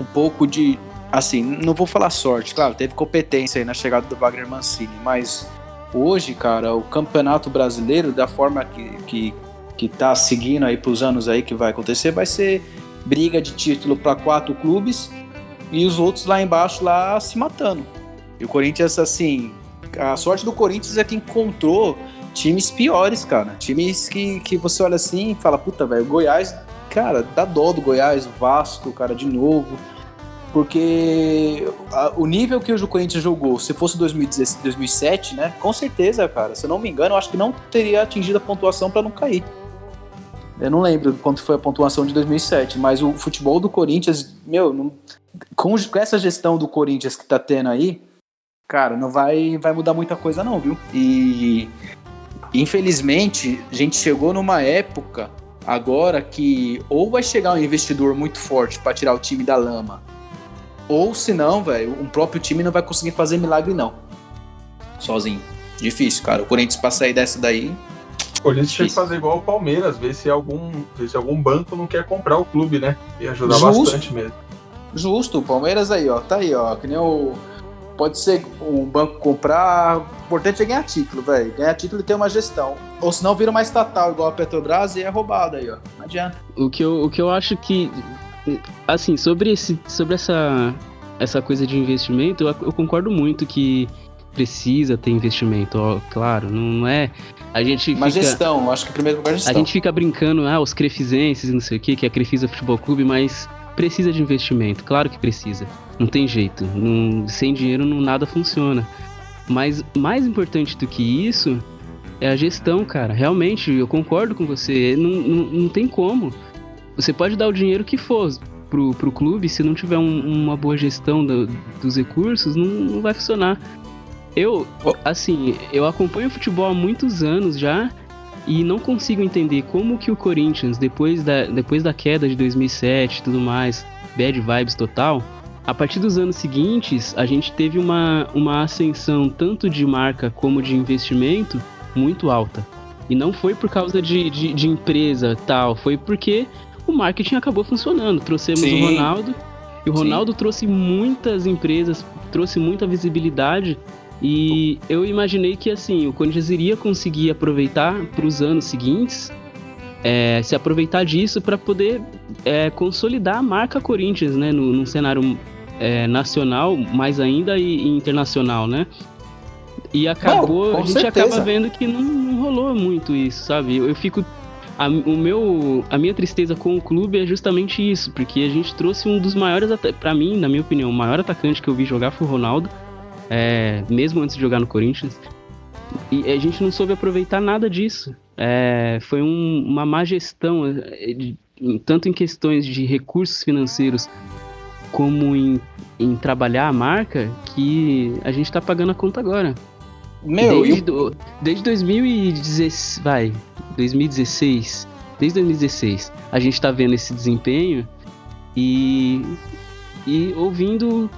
S3: um pouco de. Assim, não vou falar sorte, claro, teve competência aí na chegada do Wagner Mancini, mas hoje, cara, o Campeonato Brasileiro, da forma que, que, que tá seguindo aí pros anos aí que vai acontecer, vai ser briga de título para quatro clubes e os outros lá embaixo lá se matando. E o Corinthians, assim, a sorte do Corinthians é que encontrou times piores, cara. Times que, que você olha assim e fala, puta, velho, Goiás cara, dá dó do Goiás, Vasco, cara, de novo. Porque a, o nível que o Corinthians jogou, se fosse 2016, 2007, né? Com certeza, cara. Se eu não me engano, eu acho que não teria atingido a pontuação para não cair. Eu não lembro quanto foi a pontuação de 2007, mas o futebol do Corinthians, meu, não, com, com, essa gestão do Corinthians que tá tendo aí, cara, não vai, vai mudar muita coisa não, viu? E infelizmente, a gente chegou numa época agora que ou vai chegar um investidor muito forte para tirar o time da lama, ou se não, velho, um próprio time não vai conseguir fazer milagre não. Sozinho. Difícil, cara. O Corinthians pra sair dessa daí.
S1: O Corinthians tinha que fazer igual o Palmeiras, ver se algum, ver se algum banco não quer comprar o clube, né? E ajudar Justo. bastante mesmo.
S3: Justo, o Palmeiras aí, ó, tá aí, ó, que nem o Pode ser um banco comprar. O importante é ganhar título, velho. Ganhar título e ter uma gestão. Ou senão vira uma estatal igual a Petrobras e é roubado aí, ó. Não adianta.
S2: O que eu, o que eu acho que. Assim, sobre, esse, sobre essa, essa coisa de investimento, eu, eu concordo muito que precisa ter investimento, ó, claro, não é. A gente
S3: Uma fica, gestão, acho que primeiro lugar é gestão.
S2: A gente fica brincando, ah, os crefisenses, não sei o que, que é a Crefisa Futebol Clube, mas precisa de investimento, claro que precisa. Não tem jeito. Não, sem dinheiro não, nada funciona. Mas mais importante do que isso é a gestão, cara. Realmente, eu concordo com você. Não, não, não tem como. Você pode dar o dinheiro que for pro, pro clube, se não tiver um, uma boa gestão do, dos recursos, não, não vai funcionar. Eu, assim, eu acompanho futebol há muitos anos já e não consigo entender como que o Corinthians, depois da, depois da queda de 2007 e tudo mais, bad vibes total, a partir dos anos seguintes, a gente teve uma, uma ascensão tanto de marca como de investimento muito alta. E não foi por causa de, de, de empresa tal, foi porque o marketing acabou funcionando. Trouxemos Sim. o Ronaldo, e o Ronaldo Sim. trouxe muitas empresas, trouxe muita visibilidade. E eu imaginei que assim, o Corinthians iria conseguir aproveitar para os anos seguintes, é, se aproveitar disso para poder é, consolidar a marca Corinthians, né, no, num cenário é, nacional, mais ainda e, internacional, né? E acabou, não, a gente certeza. acaba vendo que não, não, rolou muito isso, sabe? Eu, eu fico. A, o meu, a minha tristeza com o clube é justamente isso, porque a gente trouxe um dos maiores, para mim, na minha opinião, o maior atacante que eu vi jogar foi o Ronaldo, é, mesmo antes de jogar no Corinthians. E a gente não soube aproveitar nada disso. É, foi um, uma má gestão, é, tanto em questões de recursos financeiros como em, em trabalhar a marca, que a gente tá pagando a conta agora. Meu, desde, eu... desde 2016, vai, 2016, desde 2016, a gente tá vendo esse desempenho e e ouvindo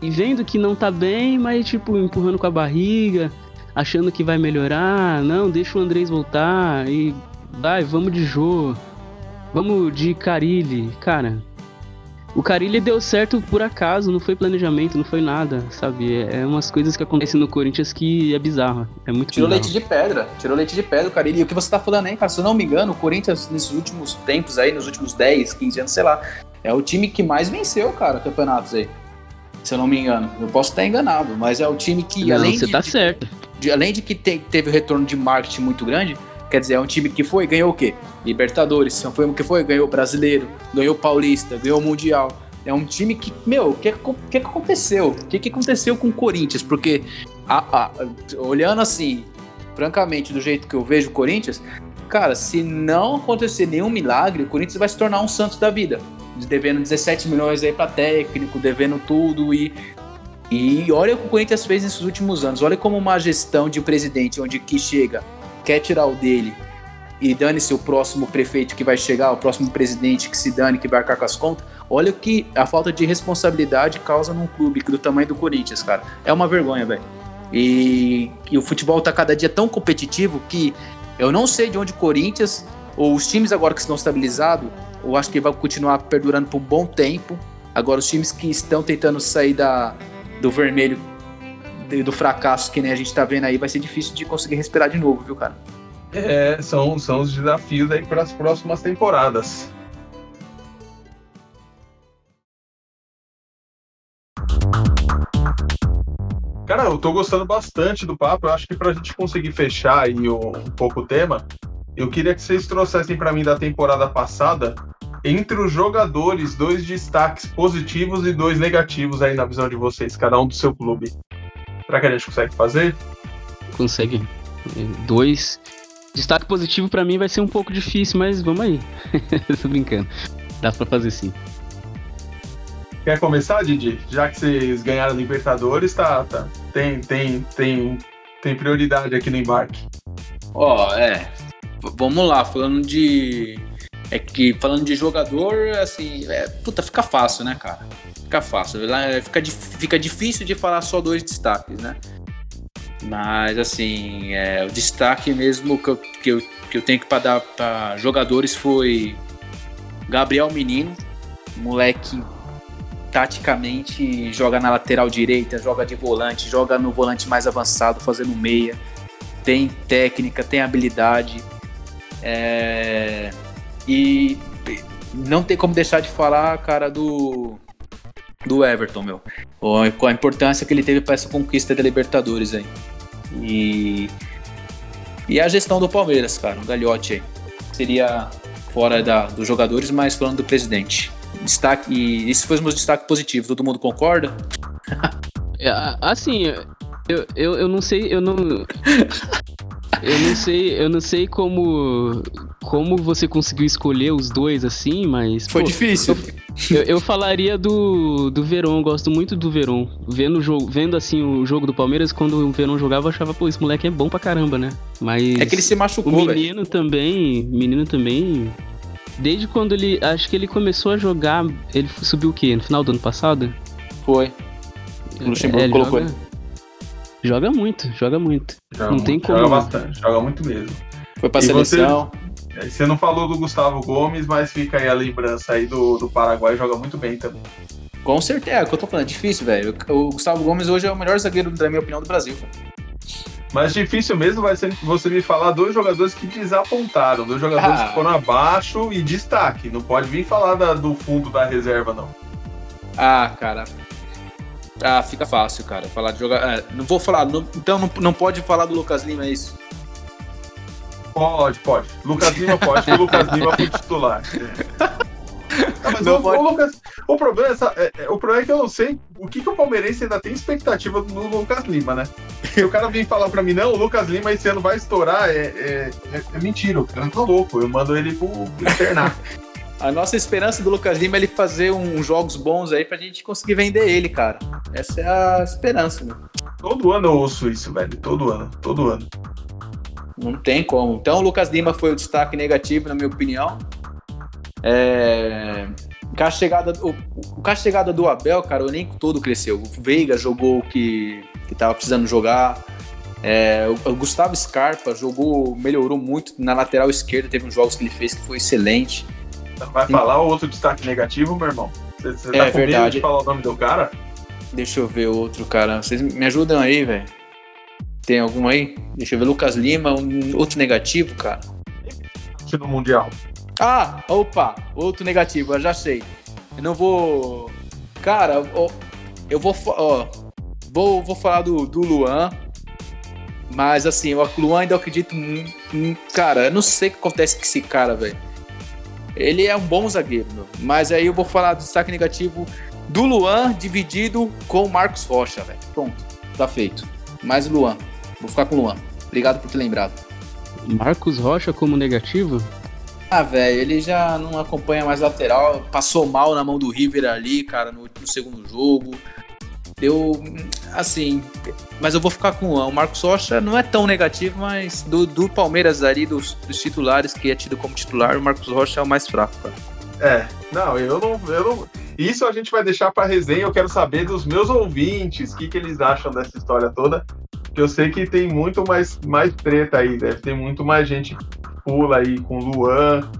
S2: e vendo que não tá bem, mas tipo empurrando com a barriga, achando que vai melhorar, não, deixa o Andrés voltar e vai, vamos de Jô, vamos de Carilli, cara. O Carilli deu certo por acaso, não foi planejamento, não foi nada, sabe? É, é umas coisas que acontecem no Corinthians que é bizarro. É muito
S3: Tirou
S2: bizarro.
S3: leite de pedra, tirou leite de pedra o Carilli. E o que você tá falando aí, cara, se eu não me engano, o Corinthians nesses últimos tempos aí, nos últimos 10, 15 anos, sei lá, é o time que mais venceu, cara, campeonatos aí. Se eu não me engano. Eu posso estar enganado, mas é o time que,
S2: não,
S3: além
S2: você
S3: de,
S2: tá certo.
S3: De, além de que te, teve o retorno de marketing muito grande, Quer dizer, é um time que foi, ganhou o quê? Libertadores, foi o que foi, ganhou o Brasileiro, ganhou o Paulista, ganhou o Mundial. É um time que, meu, o que, que, que aconteceu? O que, que aconteceu com o Corinthians? Porque, a, a, olhando assim, francamente, do jeito que eu vejo o Corinthians, cara, se não acontecer nenhum milagre, o Corinthians vai se tornar um Santos da vida. Devendo 17 milhões aí para técnico, devendo tudo e. E olha o que o Corinthians fez nesses últimos anos. Olha como uma gestão de um presidente onde que chega, quer tirar o dele, e dane-se o próximo prefeito que vai chegar, o próximo presidente que se dane, que vai arcar com as contas. Olha o que a falta de responsabilidade causa num clube do tamanho do Corinthians, cara. É uma vergonha, velho. E, e, o futebol tá cada dia tão competitivo que eu não sei de onde o Corinthians, os times agora que estão estabilizados, eu acho que vai continuar perdurando por um bom tempo. Agora, os times que estão tentando sair da, do vermelho, do fracasso que nem a gente tá vendo aí, vai ser difícil de conseguir respirar de novo, viu, cara?
S1: É, são, são os desafios aí para as próximas temporadas. Cara, eu tô gostando bastante do papo. Eu acho que pra gente conseguir fechar aí um pouco o tema, eu queria que vocês trouxessem para mim da temporada passada, entre os jogadores, dois destaques positivos e dois negativos aí na visão de vocês, cada um do seu clube. Será que a gente consegue fazer?
S2: Consegue. Dois Destaque positivo para mim vai ser um pouco difícil, mas vamos aí. Tô brincando. Dá pra fazer sim.
S1: Quer começar, Didi? Já que vocês ganharam a Libertadores, tá, tá. Tem, tem, tem, tem prioridade aqui no embarque.
S3: Ó, oh, é. Vamos lá, falando de. É que falando de jogador, assim, é, puta, fica fácil, né, cara? Fica fácil. Fica, fica difícil de falar só dois destaques, né? Mas, assim, é, o destaque mesmo que eu, que eu, que eu tenho que dar para jogadores foi Gabriel Menino, moleque taticamente joga na lateral direita, joga de volante, joga no volante mais avançado, fazendo meia, tem técnica, tem habilidade. É, e não tem como deixar de falar, cara, do do Everton, meu. Com a importância que ele teve para essa conquista da Libertadores aí. E. E a gestão do Palmeiras, cara, um galhote aí. Seria fora da, dos jogadores, mas falando do presidente. Destaque, e esse foi o meu destaque positivo. Todo mundo concorda?
S2: É, assim, eu, eu, eu não sei, eu não. Eu não sei, eu não sei como como você conseguiu escolher os dois assim, mas.
S3: Foi pô, difícil.
S2: Eu, eu, falaria do, do Verón, gosto muito do Verón. Vendo, jogo, vendo assim o jogo do Palmeiras, quando o Verón jogava, eu achava, pô, esse moleque é bom pra caramba, né? Mas.
S3: É que ele se machucou,
S2: O menino véio. também. Menino também. Desde quando ele. Acho que ele começou a jogar. Ele subiu o quê? No final do ano passado?
S3: Foi. O Luxemburgo é, colocou
S2: joga, ele. Joga muito, joga muito. Joga não tem como.
S1: Joga bastante, joga muito mesmo.
S3: Foi pra e seleção.
S1: Você, você, não falou do Gustavo Gomes, mas fica aí a lembrança aí do, do Paraguai, joga muito bem também.
S3: Com certeza, é o que eu tô falando, é difícil, velho. O Gustavo Gomes hoje é o melhor zagueiro, na minha opinião, do Brasil.
S1: Mas difícil mesmo vai ser você me falar dois jogadores que desapontaram, dois jogadores ah. que foram abaixo e destaque. Não pode vir falar da, do fundo da reserva, não.
S3: Ah, cara. Ah, fica fácil, cara. Falar de jogar. É, não vou falar. Não, então não, não pode falar do Lucas Lima, é isso?
S1: Pode, pode. Lucas Lima pode, porque o Lucas Lima foi titular. Não, mas não o, o, Lucas, o, problema é, é, é, o problema é que eu não sei o que, que o palmeirense ainda tem expectativa no Lucas Lima, né? Se o cara vem falar pra mim, não, o Lucas Lima esse ano vai estourar, é, é, é, é mentira, o cara tá louco, eu mando ele pro, pro internato.
S3: A nossa esperança do Lucas Lima é ele fazer uns jogos bons aí pra gente conseguir vender ele, cara. Essa é a esperança, meu.
S1: Todo ano eu ouço isso, velho. Todo ano, todo ano.
S3: Não tem como. Então o Lucas Lima foi o destaque negativo, na minha opinião. É... Chegada, o, a chegada do Abel, cara, o elenco todo cresceu. O Veiga jogou o que, que tava precisando jogar. É, o, o, Gustavo Scarpa jogou, melhorou muito na lateral esquerda. Teve uns jogos que ele fez que foi excelente.
S1: Vai falar outro destaque negativo, meu irmão? Você tá é, com verdade. de falar o nome do cara?
S3: Deixa eu ver outro, cara. Vocês me ajudam aí, velho. Tem algum aí? Deixa eu ver. Lucas Lima, um outro negativo, cara.
S1: No Mundial.
S3: Ah, opa, outro negativo, eu já sei. Eu não vou. Cara, eu vou. Ó, vou, vou falar do, do Luan. Mas assim, o Luan ainda acredito. Cara, eu não sei o que acontece com esse cara, velho. Ele é um bom zagueiro, meu. Mas aí eu vou falar do destaque negativo do Luan dividido com o Marcos Rocha, velho. Pronto, tá feito. Mais o Luan. Vou ficar com o Luan. Obrigado por ter lembrado.
S2: Marcos Rocha como negativo?
S3: Ah, velho, ele já não acompanha mais lateral. Passou mal na mão do River ali, cara, no, no segundo jogo. Deu. Assim. Mas eu vou ficar com o Marcos Rocha. Não é tão negativo, mas do, do Palmeiras ali, dos, dos, titulares, que é tido como titular, o Marcos Rocha é o mais fraco, cara.
S1: É, não, eu não. Eu não... Isso a gente vai deixar para resenha. Eu quero saber dos meus ouvintes o que, que eles acham dessa história toda. Que eu sei que tem muito mais, mais treta aí. Deve ter muito mais gente pula aí com Luan,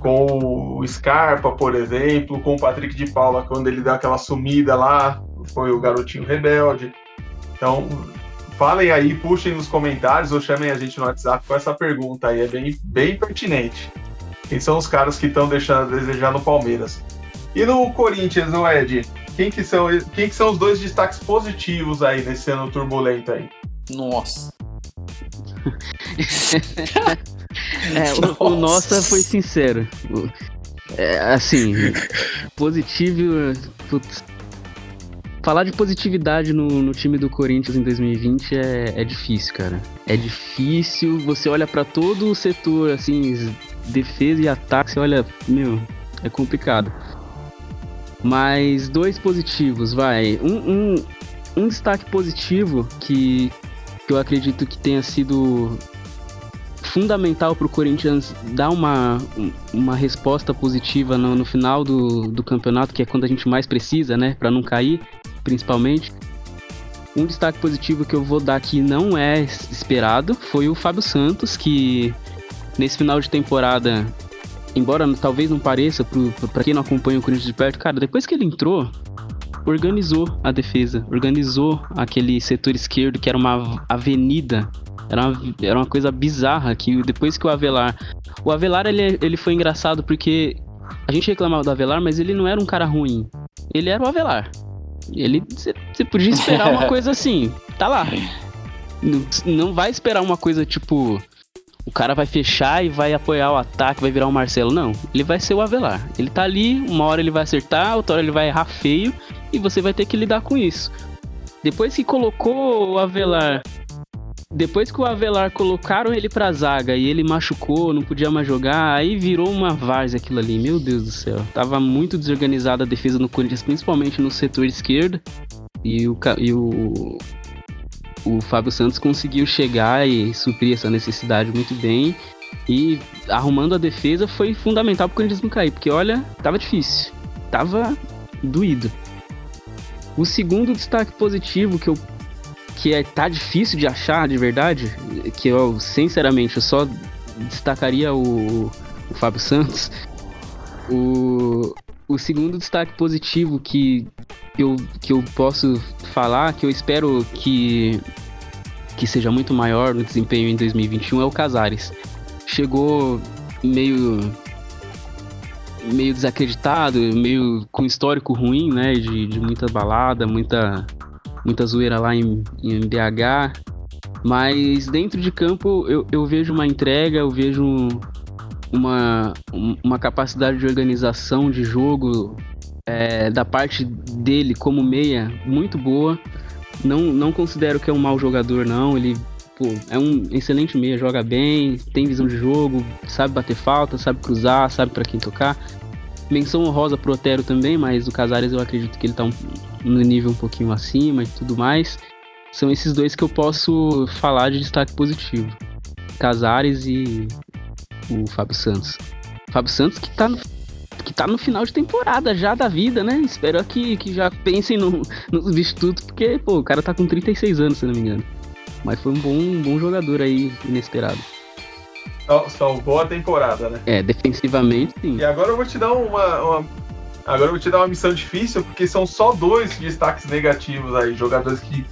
S1: com o Scarpa, por exemplo, com o Patrick de Paula, quando ele deu aquela sumida lá, foi o garotinho rebelde. Então, falem aí, puxem nos comentários ou chamem a gente no WhatsApp com essa pergunta aí, é bem, bem pertinente. Quem são os caras que estão deixando a desejar no Palmeiras? E no Corinthians, o Ed, quem que, são, quem que são os dois destaques positivos aí nesse ano turbulento aí?
S3: Nossa.
S2: é, o, o Nossa foi sincero. É, assim, positivo. Putz, falar de positividade no, no, time do Corinthians em 2020 é, é difícil, cara. É difícil. Você olha para todo o setor, assim, defesa e ataque, você olha, meu, é complicado. Mas dois positivos, vai. Um, um, um destaque positivo que, que eu acredito que tenha sido fundamental para o Corinthians dar uma, uma resposta positiva no, no final do, do campeonato, que é quando a gente mais precisa, né, para não cair, principalmente. Um destaque positivo que eu vou dar que não é esperado foi o Fábio Santos, que nesse final de temporada, embora talvez não pareça para quem não acompanha o Corinthians de perto, cara, depois que ele entrou, organizou a defesa, organizou aquele setor esquerdo que era uma avenida era uma, era uma coisa bizarra que depois que o Avelar. O Avelar ele, ele foi engraçado porque a gente reclamava do Avelar, mas ele não era um cara ruim. Ele era o Avelar. Ele. Você podia esperar uma coisa assim. Tá lá. Não, não vai esperar uma coisa tipo. O cara vai fechar e vai apoiar o ataque, vai virar o Marcelo. Não, ele vai ser o Avelar. Ele tá ali, uma hora ele vai acertar, outra hora ele vai errar feio e você vai ter que lidar com isso. Depois que colocou o Avelar depois que o Avelar colocaram ele pra zaga e ele machucou, não podia mais jogar, aí virou uma várzea aquilo ali. Meu Deus do céu. Tava muito desorganizada a defesa no Corinthians, principalmente no setor esquerdo. E o, e o, o Fábio Santos conseguiu chegar e suprir essa necessidade muito bem. E arrumando a defesa foi fundamental pro Corinthians não cair, porque olha, tava difícil. Tava doído. O segundo destaque positivo que eu que é tá difícil de achar de verdade, que eu sinceramente eu só destacaria o, o Fábio Santos. O, o segundo destaque positivo que eu, que eu posso falar, que eu espero que, que seja muito maior no desempenho em 2021, é o Casares. Chegou meio meio desacreditado, meio com histórico ruim, né, de, de muita balada, muita muita zoeira lá em, em BH. Mas dentro de campo eu, eu vejo uma entrega, eu vejo uma, uma capacidade de organização de jogo é, da parte dele como meia muito boa. Não, não considero que é um mau jogador, não. Ele pô, é um excelente meia, joga bem, tem visão de jogo, sabe bater falta, sabe cruzar, sabe para quem tocar. Menção honrosa pro Otero também, mas o Casares eu acredito que ele tá um, no nível um pouquinho acima e tudo mais. São esses dois que eu posso falar de destaque positivo. Casares e o Fábio Santos. Fábio Santos que tá no, que tá no final de temporada já da vida, né? Espero que, que já pensem no, no substituto, porque, pô, o cara tá com 36 anos, se não me engano. Mas foi um bom, um bom jogador aí, inesperado.
S1: Salvou a temporada, né?
S2: É, defensivamente, sim.
S1: E agora eu vou te dar uma, uma Agora eu vou te dar uma missão difícil, porque são só dois destaques negativos aí, jogadores que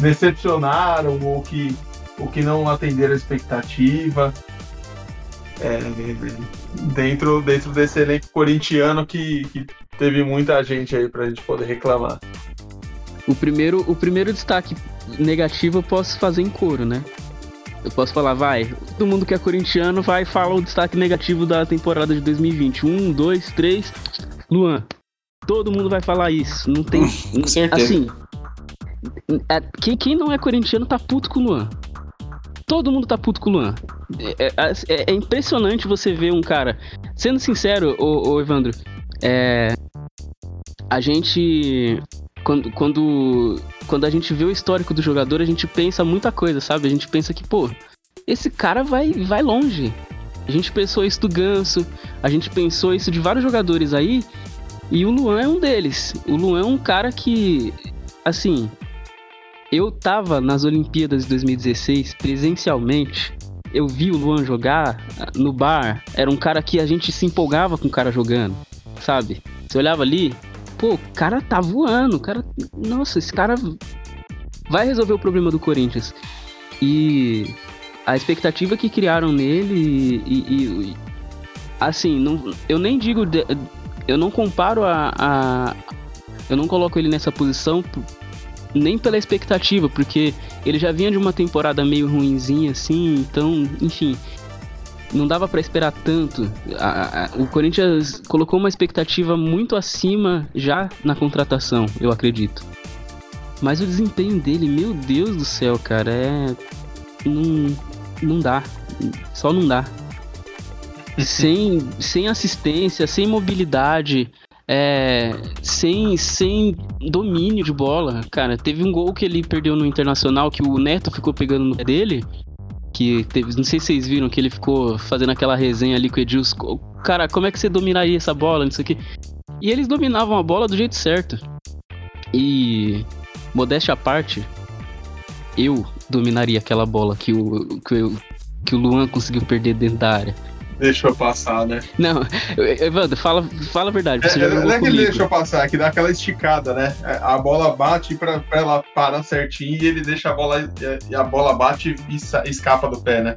S1: decepcionaram ou que, ou que não atenderam a expectativa. É, dentro, dentro desse elenco corintiano que, que teve muita gente aí pra gente poder reclamar.
S2: O primeiro, o primeiro destaque negativo eu posso fazer em coro, né? Eu posso falar, vai, todo mundo que é corintiano vai falar o destaque negativo da temporada de 2020. Um, dois, três. Luan, todo mundo vai falar isso. Não tem.
S3: Com certeza.
S2: Assim, é, quem, quem não é corintiano tá puto com o Luan. Todo mundo tá puto com o Luan. É, é, é, é impressionante você ver um cara. Sendo sincero, ô, ô Evandro, é, a gente. Quando, quando, quando a gente vê o histórico do jogador, a gente pensa muita coisa, sabe? A gente pensa que, pô, esse cara vai, vai longe. A gente pensou isso do Ganso, a gente pensou isso de vários jogadores aí, e o Luan é um deles. O Luan é um cara que, assim, eu tava nas Olimpíadas de 2016 presencialmente. Eu vi o Luan jogar no bar. Era um cara que a gente se empolgava com o cara jogando, sabe? Você olhava ali, pô, o cara tá voando. O cara, nossa, esse cara vai resolver o problema do Corinthians. E a expectativa que criaram nele e, e, e assim, não, eu nem digo de, eu não comparo a, a, Eu não coloco ele nessa posição nem pela expectativa, porque ele já vinha de uma temporada meio ruinzinha assim, então, enfim. Não dava para esperar tanto. A, a, o Corinthians colocou uma expectativa muito acima já na contratação, eu acredito. Mas o desempenho dele, meu Deus do céu, cara, é. Não, não dá. Só não dá sem, sem assistência, sem mobilidade, é, sem, sem domínio de bola. Cara, teve um gol que ele perdeu no Internacional que o Neto ficou pegando no pé dele. Que teve, não sei se vocês viram que ele ficou fazendo aquela resenha ali com o Edilson. Cara, como é que você dominaria essa bola? Não sei o que. E eles dominavam a bola do jeito certo. E, modéstia à parte, eu dominaria aquela bola que o, que, o, que o Luan conseguiu perder dentro da área
S1: deixou passar, né?
S2: Não, Evandro, fala, fala a verdade.
S1: Você é, não é que ele deixou passar, é que dá aquela esticada, né? A bola bate pra, pra ela parar certinho e ele deixa a bola. E a bola bate e escapa do pé, né?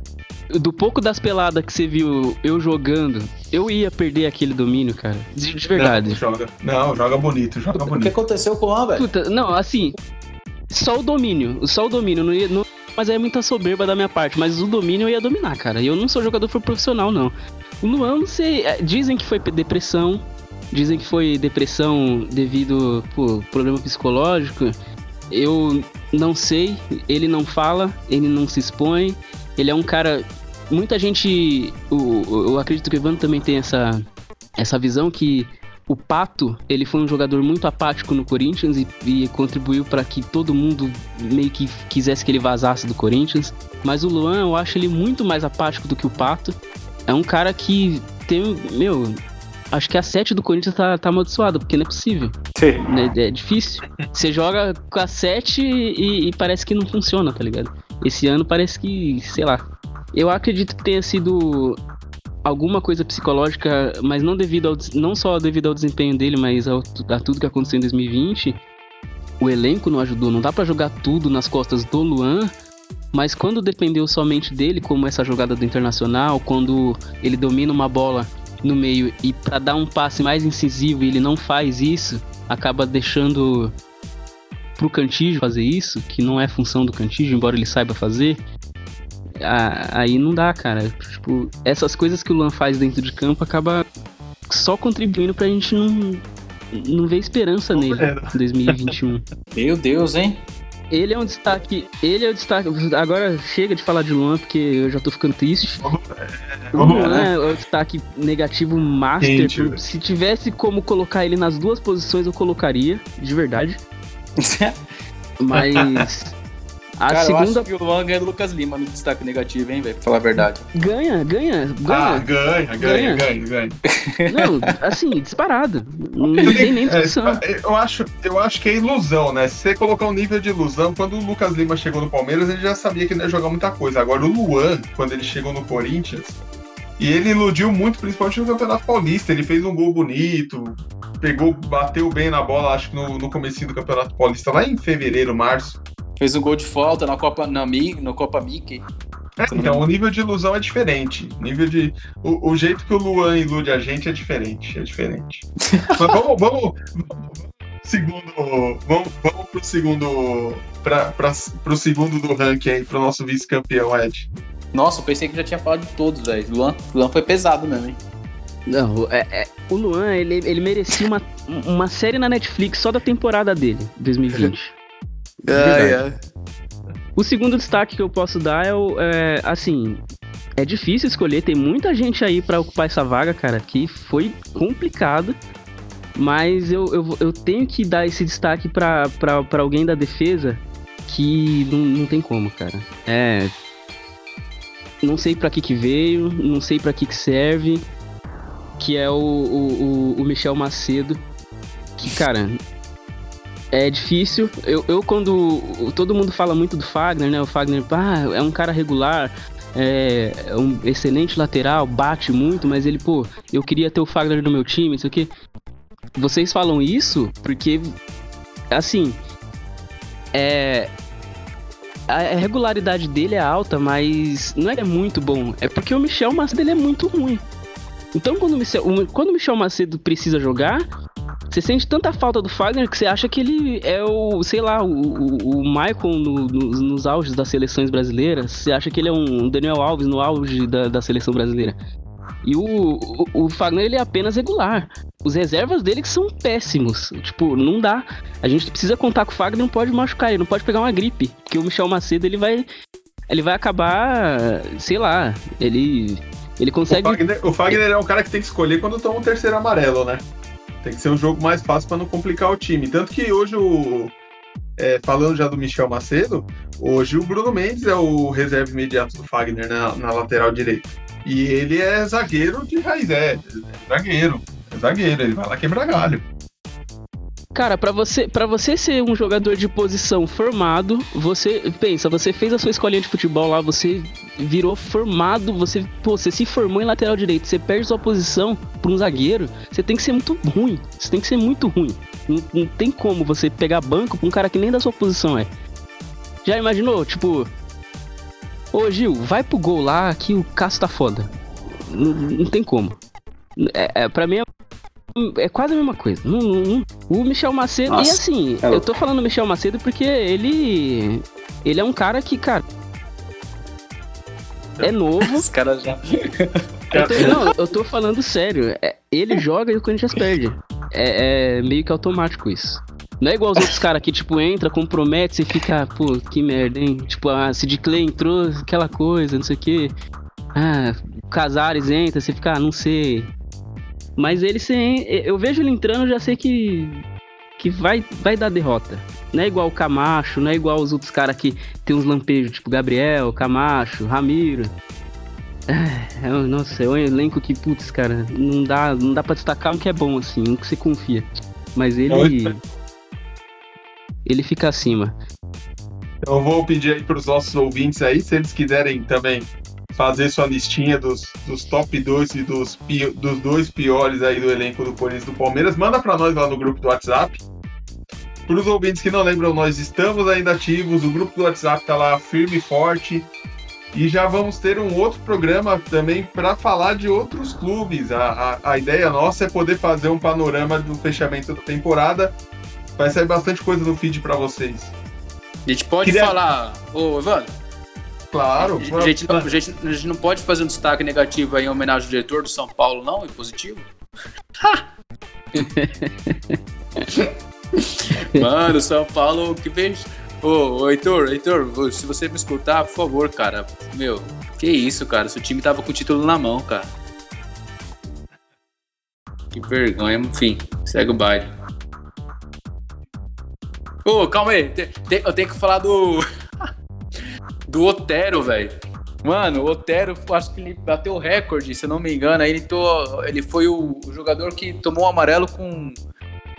S2: Do pouco das peladas que você viu eu jogando, eu ia perder aquele domínio, cara. De, de verdade.
S1: Não, joga, não, joga bonito, joga bonito. O
S3: que aconteceu com o Luan, velho?
S2: Não, assim, só o domínio, só o domínio. Não, ia, não, mas é muita soberba da minha parte. Mas o domínio eu ia dominar, cara. Eu não sou jogador profissional, não. O Luan, não sei. É, dizem que foi depressão. Dizem que foi depressão devido por problema psicológico. eu não sei, ele não fala, ele não se expõe, ele é um cara. Muita gente. Eu, eu acredito que o Ivan também tem essa, essa visão que o Pato, ele foi um jogador muito apático no Corinthians e, e contribuiu para que todo mundo meio que quisesse que ele vazasse do Corinthians. Mas o Luan, eu acho ele muito mais apático do que o Pato. É um cara que tem, meu, acho que a 7 do Corinthians tá, tá amaldiçoada, porque não é possível.
S3: Sim.
S2: É, é difícil. Você joga com a 7 e, e parece que não funciona, tá ligado? Esse ano parece que, sei lá. Eu acredito que tenha sido alguma coisa psicológica, mas não devido ao, não só devido ao desempenho dele, mas ao, a tudo que aconteceu em 2020. O elenco não ajudou, não dá para jogar tudo nas costas do Luan, mas quando dependeu somente dele, como essa jogada do Internacional, quando ele domina uma bola no meio e para dar um passe mais incisivo e ele não faz isso, acaba deixando pro Cantígio fazer isso, que não é função do Cantígio, embora ele saiba fazer aí não dá, cara. Tipo, essas coisas que o Luan faz dentro de campo acaba só contribuindo pra gente não, não ver esperança nele em 2021.
S3: Meu Deus, hein?
S2: Ele é um destaque. Ele é o um destaque. Agora chega de falar de Luan, porque eu já tô ficando triste. O Luan é o destaque negativo master. Gente, se tivesse como colocar ele nas duas posições, eu colocaria, de verdade. Mas
S3: a Cara, segunda... eu acho que o Luan ganha do Lucas Lima no destaque negativo, hein, velho? Pra falar a verdade.
S2: Ganha, ganha, ganha.
S1: Ah, ganha, ganha, ganha, ganha.
S2: Não, assim, disparado. Não tem nem discussão.
S1: É, eu, acho, eu acho que é ilusão, né? Se você colocar um nível de ilusão, quando o Lucas Lima chegou no Palmeiras, ele já sabia que não ia jogar muita coisa. Agora, o Luan, quando ele chegou no Corinthians, e ele iludiu muito, principalmente no Campeonato Paulista. Ele fez um gol bonito, pegou, bateu bem na bola, acho que no, no começo do Campeonato Paulista, lá em fevereiro, março.
S3: Fez um gol de falta na Copa, na, no Copa Mickey.
S1: É, então, o nível de ilusão é diferente. O nível de. O, o, jeito que o Luan ilude a gente é diferente. É diferente. Mas vamos, vamos, vamos segundo. Vamos, vamos pro segundo. Pra, pra, pro segundo do ranking aí, pro nosso vice-campeão, Ed.
S3: Nossa, eu pensei que já tinha falado de todos, velho. Luan, Luan foi pesado mesmo, hein?
S2: Não, é, é, o Luan, ele, ele merecia uma, uma série na Netflix só da temporada dele, 2020. O segundo destaque que eu posso dar é o. É, assim, é difícil escolher, tem muita gente aí para ocupar essa vaga, cara, que foi complicado. Mas eu, eu, eu tenho que dar esse destaque para alguém da defesa que não, não tem como, cara. É. Não sei para que que veio, não sei para que que serve, que é o, o, o Michel Macedo. Que, cara, é difícil. Eu, eu, quando. Todo mundo fala muito do Fagner, né? O Fagner, ah, é um cara regular, é, é um excelente lateral, bate muito, mas ele, pô, eu queria ter o Fagner no meu time, isso aqui. Vocês falam isso porque, assim, é. A regularidade dele é alta, mas não é muito bom. É porque o Michel Macedo ele é muito ruim. Então, quando o Michel, quando o Michel Macedo precisa jogar, você sente tanta falta do Fagner que você acha que ele é o, sei lá, o, o, Michael no, no, nos auges das seleções brasileiras. Você acha que ele é um Daniel Alves no auge da, da seleção brasileira. E o, o, o, Fagner ele é apenas regular. Os reservas dele que são péssimos. Tipo, não dá. A gente precisa contar com o Fagner, não pode machucar ele, não pode pegar uma gripe. Porque o Michel Macedo ele vai. Ele vai acabar. Sei lá. Ele. Ele consegue.
S1: O Fagner, o Fagner é um cara que tem que escolher quando toma o terceiro amarelo, né? Tem que ser um jogo mais fácil para não complicar o time. Tanto que hoje o. É, falando já do Michel Macedo, hoje o Bruno Mendes é o reserva imediato do Fagner na, na lateral direita. E ele é zagueiro de raiz, é, é zagueiro. É zagueiro, ele vai lá quebrar galho.
S2: Cara, para você, para você ser um jogador de posição formado, você pensa, você fez a sua escolinha de futebol lá, você virou formado, você, pô, você se formou em lateral direito, você perde sua posição para um zagueiro, você tem que ser muito ruim. Você tem que ser muito ruim. Não, não tem como você pegar banco pra um cara que nem da sua posição é. Já imaginou? Tipo, ô Gil, vai pro gol lá que o Cássio tá foda. Não, não tem como. É, é, pra mim é é quase a mesma coisa. o Michel Macedo. Nossa, e assim, é eu tô falando Michel Macedo porque ele. Ele é um cara que, cara. É novo.
S3: Os caras já.
S2: Eu tô, não, eu tô falando sério. É, ele joga e o Corinthians perde. É, é, meio que automático isso. Não é igual os outros caras que, tipo, entra, compromete, você fica, pô, que merda, hein? Tipo, a Sid Clay entrou, aquela coisa, não sei o quê. Ah, Casares entra, você fica, ah, não sei. Mas ele, você, eu vejo ele entrando, já sei que, que vai, vai dar derrota. Não é igual o Camacho, não é igual os outros caras que tem uns lampejos, tipo Gabriel, Camacho, Ramiro. É, é, nossa, é um elenco que, putz, cara, não dá, não dá pra destacar um que é bom, assim, um que você confia. Mas ele. Ele fica acima.
S1: Eu vou pedir aí pros nossos ouvintes aí, se eles quiserem também fazer sua listinha dos, dos top 2 e dos, dos dois piores aí do elenco do Corinthians e do Palmeiras, manda para nós lá no grupo do WhatsApp. Para os ouvintes que não lembram, nós estamos ainda ativos, o grupo do WhatsApp está lá firme e forte. E já vamos ter um outro programa também para falar de outros clubes. A, a, a, ideia nossa é poder fazer um panorama do fechamento da temporada. Vai sair bastante coisa no feed para vocês.
S3: A gente pode Queria... falar, ô Evandro.
S1: Claro.
S3: A gente, não, a, gente, a gente não pode fazer um destaque negativo aí em homenagem ao diretor do São Paulo, não? E positivo? Mano, São Paulo, que vez Ô, ô Heitor, Heitor, se você me escutar, por favor, cara. Meu, que isso, cara. Seu time tava com o título na mão, cara. Que vergonha, enfim, segue o baile. Ô, calma aí, eu tenho que falar do. Do Otero, velho. Mano, o Otero, acho que ele bateu o recorde, se eu não me engano. Aí ele, ele foi o jogador que tomou o amarelo com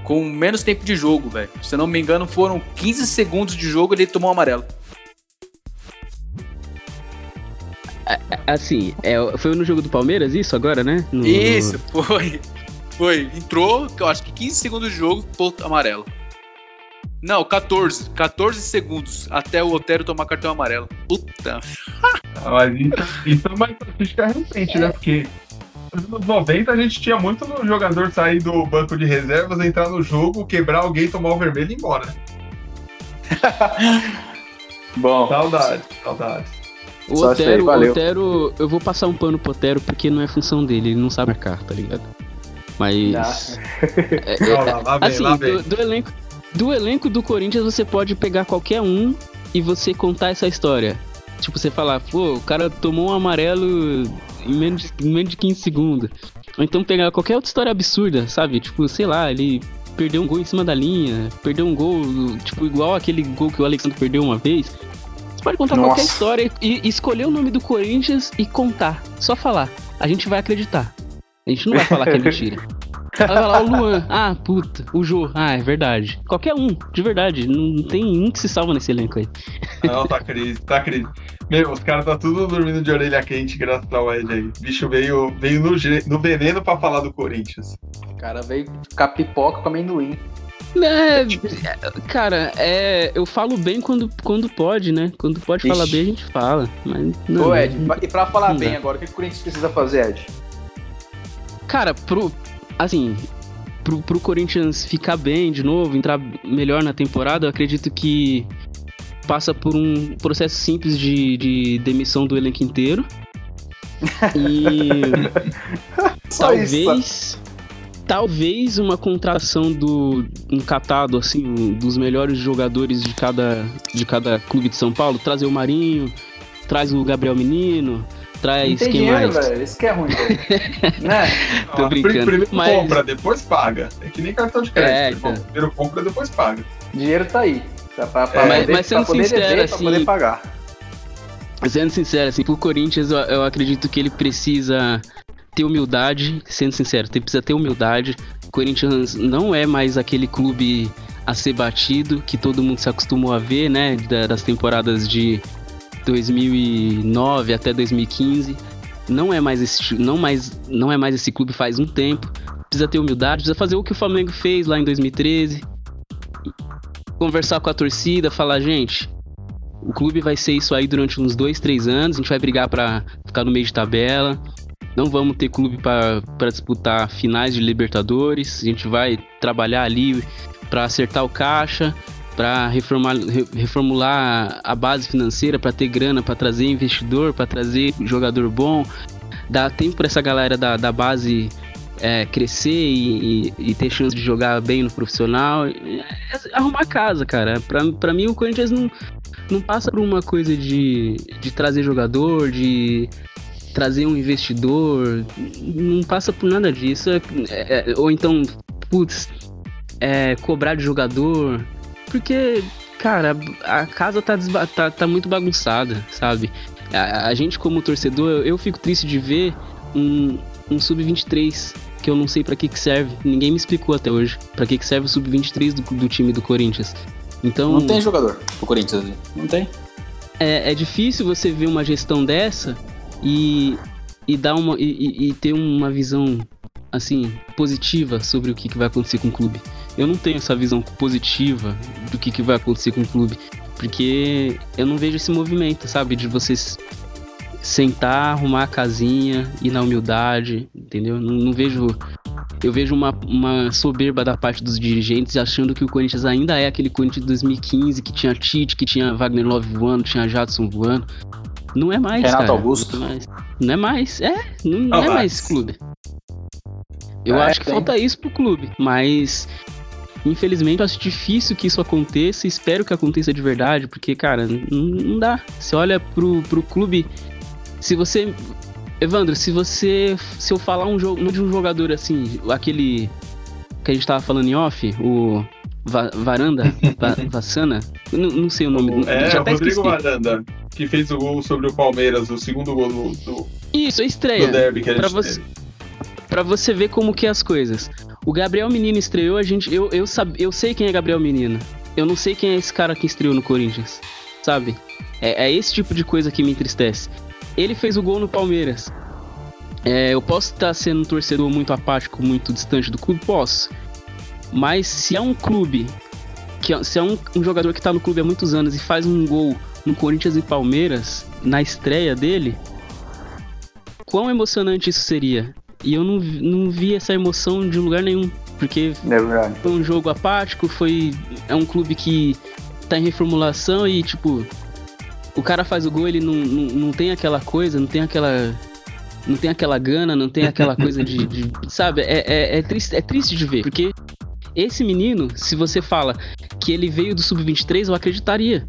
S3: com menos tempo de jogo, velho. Se eu não me engano, foram 15 segundos de jogo e ele tomou um amarelo.
S2: Assim, é, foi no jogo do Palmeiras isso agora, né? No...
S3: Isso, foi. Foi. Entrou, eu acho que 15 segundos de jogo, ponto amarelo. Não, 14. 14 segundos até o Otero tomar cartão amarelo. Puta.
S1: Ah, mas isso, isso é uma estatística recente, né? Porque nos 90 a gente tinha muito no jogador sair do banco de reservas, entrar no jogo, quebrar alguém, tomar o vermelho e ir embora.
S3: Bom.
S1: Saudade, saudade.
S2: O Otero, Otero, eu vou passar um pano pro Otero porque não é função dele, ele não sabe marcar, tá ligado? Mas. É, é, lá, lá vem, assim, lá vem. Do, do, elenco, do elenco do Corinthians você pode pegar qualquer um e você contar essa história. Tipo, você falar, pô, o cara tomou um amarelo em menos, de, em menos de 15 segundos. Ou então pegar qualquer outra história absurda, sabe? Tipo, sei lá, ele perdeu um gol em cima da linha, perdeu um gol, tipo, igual aquele gol que o Alexandre perdeu uma vez. Você pode contar Nossa. qualquer história e, e escolher o nome do Corinthians e contar. Só falar. A gente vai acreditar. A gente não vai falar que é mentira. Vai falar o Luan, ah, puta, o Jô, ah, é verdade. Qualquer um, de verdade. Não tem um que se salva nesse elenco aí.
S1: Não, tá crise, tá crise. Meu, os caras tá tudo dormindo de orelha quente graças ao Ed aí. O bicho veio, veio no, no veneno pra falar do Corinthians.
S3: O cara veio ficar pipoca com amendoim.
S2: É, cara, é, eu falo bem quando, quando pode, né? Quando pode Ixi. falar bem, a gente fala. Mas não,
S3: Ô, Ed, e pra falar bem dá. agora, o que o Corinthians precisa fazer, Ed?
S2: Cara, pro. Assim, pro, pro Corinthians ficar bem de novo, entrar melhor na temporada, eu acredito que passa por um processo simples de, de demissão do elenco inteiro. E talvez talvez uma contratação do encatado assim dos melhores jogadores de cada de cada clube de São Paulo, trazer o Marinho, traz o Gabriel Menino, traz
S3: Não tem
S2: quem
S3: dinheiro,
S2: mais?
S3: velho. Isso que é ruim, né?
S2: Tô ah, brincando.
S1: Primeiro mas... compra, depois paga. É que nem cartão de crédito. É, então. Primeiro compra, depois paga.
S3: Dinheiro tá aí.
S2: Pra, pra, pra mas, poder, mas sendo sincero, dever, assim.
S3: poder pagar.
S2: Sendo sincero, assim, pro Corinthians eu, eu acredito que ele precisa ter humildade, sendo sincero, ele precisa ter humildade. O Corinthians não é mais aquele clube a ser batido que todo mundo se acostumou a ver, né? Das temporadas de 2009 até 2015. Não é mais esse, não mais, não é mais esse clube faz um tempo. Precisa ter humildade, precisa fazer o que o Flamengo fez lá em 2013, conversar com a torcida, falar, gente, o clube vai ser isso aí durante uns dois, três anos, a gente vai brigar para ficar no meio de tabela. Não vamos ter clube para disputar finais de Libertadores. A gente vai trabalhar ali para acertar o caixa, para reformular a base financeira, para ter grana, para trazer investidor, para trazer jogador bom. Dá tempo para essa galera da, da base é, crescer e, e, e, ter chance de jogar bem no profissional. É, arrumar casa, cara. Pra mim, o Corinthians não, não passa por uma coisa de, de trazer jogador, de trazer um investidor. Não passa por nada disso. É, é, ou então, putz, é, cobrar de jogador. Porque, cara, a casa tá, tá, tá muito bagunçada, sabe? A, a, gente, como torcedor, eu, eu fico triste de ver um, um sub-23 que eu não sei para que que serve. Ninguém me explicou até hoje para que que serve o sub-23 do, do, time do Corinthians. Então
S3: não tem jogador pro Corinthians, não tem.
S2: É, é difícil você ver uma gestão dessa e, e dar uma e, e ter uma visão assim positiva sobre o que, que vai acontecer com o clube. Eu não tenho essa visão positiva do que, que vai acontecer com o clube, porque eu não vejo esse movimento, sabe, de vocês sentar, arrumar a casinha, ir na humildade, entendeu? Não, não vejo. Eu vejo uma, uma soberba da parte dos dirigentes achando que o Corinthians ainda é aquele Corinthians de 2015 que tinha Tite, que tinha Wagner Love voando, tinha Jadson voando. Não é mais.
S3: Renato
S2: cara.
S3: Augusto.
S2: Não é mais. Não é mais. É, não, não é mais clube. Eu é, acho que tem. falta isso pro clube, mas Infelizmente, acho difícil que isso aconteça. Espero que aconteça de verdade, porque, cara, não, dá. Você olha pro, pro clube se você. Evandro, se você. Se eu falar um jogo de um jogador assim, aquele. Que a gente tava falando em off, o. Va Varanda? Va Vassana? Não, não, sei o nome.
S1: É, já o Rodrigo Varanda, que fez o gol sobre o Palmeiras, o segundo gol do. do
S2: Isso, a estreia. Do derby que a gente pra você, pra você ver como que é as coisas. O Gabriel Menino estreou, a gente. Eu, eu, sab, eu sei quem é Gabriel Menino. Eu não sei quem é esse cara que estreou no Corinthians. Sabe? É, é esse tipo de coisa que me entristece. Ele fez o gol no Palmeiras. É, eu posso estar sendo um torcedor muito apático, muito distante do clube? Posso. Mas se é um clube, que, é, se é um, um jogador que está no clube há muitos anos e faz um gol no Corinthians e Palmeiras, na estreia dele, quão emocionante isso seria? E eu não, não vi essa emoção de lugar nenhum. Porque
S3: é
S2: foi um jogo apático, foi. É um clube que tá em reformulação e, tipo, o cara faz o gol, ele não, não, não tem aquela coisa, não tem aquela. Não tem aquela gana, não tem aquela coisa de. de sabe? É, é, é, triste, é triste de ver. Porque esse menino, se você fala que ele veio do Sub-23, eu acreditaria.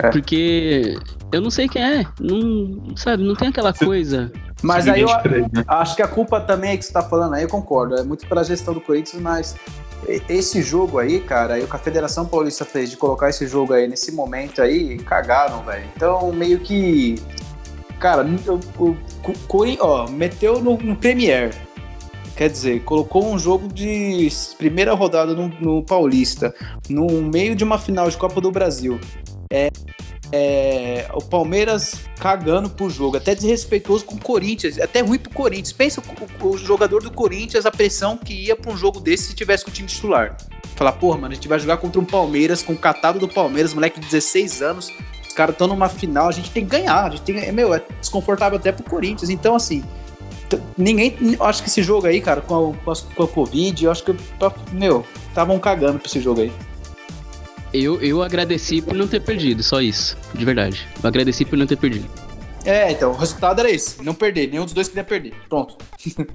S2: É. Porque eu não sei quem é. Não, sabe, não tem aquela coisa.
S3: Mas aí eu né? acho que a culpa também é que você tá falando aí, eu concordo. É muito pela gestão do Corinthians, mas esse jogo aí, cara, aí o que a Federação Paulista fez de colocar esse jogo aí nesse momento aí, cagaram, velho. Então, meio que. Cara, o, o, ó, meteu no, no Premier. Quer dizer, colocou um jogo de primeira rodada no, no Paulista, no meio de uma final de Copa do Brasil. É, é, o Palmeiras cagando pro jogo, até desrespeitoso com o Corinthians, até ruim pro Corinthians. Pensa o, o, jogador do Corinthians, a pressão que ia pra um jogo desse se tivesse com o time titular. Falar, porra, mano, a gente vai jogar contra um Palmeiras, com o catado do Palmeiras, moleque de 16 anos, os caras estão numa final, a gente tem que ganhar, a gente tem é, meu, é desconfortável até pro Corinthians. Então, assim, ninguém, acho que esse jogo aí, cara, com a, com a Covid, eu acho que, meu, estavam cagando pra esse jogo aí.
S2: Eu, eu agradeci por não ter perdido, só isso. De verdade. Eu agradeci por não ter perdido.
S3: É, então, o resultado era esse. Não perder. Nenhum dos dois queria perder. Pronto.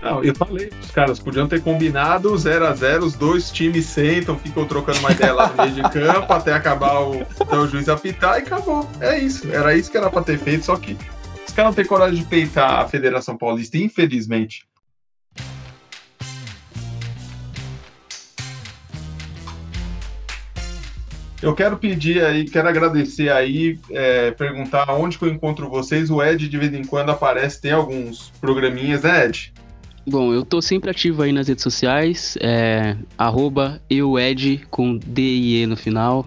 S1: Não, eu falei, os caras podiam ter combinado 0 a 0 os dois times sentam, ficam trocando uma ideia lá no meio de campo até acabar o, até o juiz apitar e acabou. É isso. Era isso que era pra ter feito, só que os caras não têm coragem de peitar a Federação Paulista, infelizmente. Eu quero pedir aí, quero agradecer aí, é, perguntar onde que eu encontro vocês. O Ed de vez em quando aparece, tem alguns programinhas, né, Ed?
S2: Bom, eu tô sempre ativo aí nas redes sociais, é, arroba eued com D e E no final.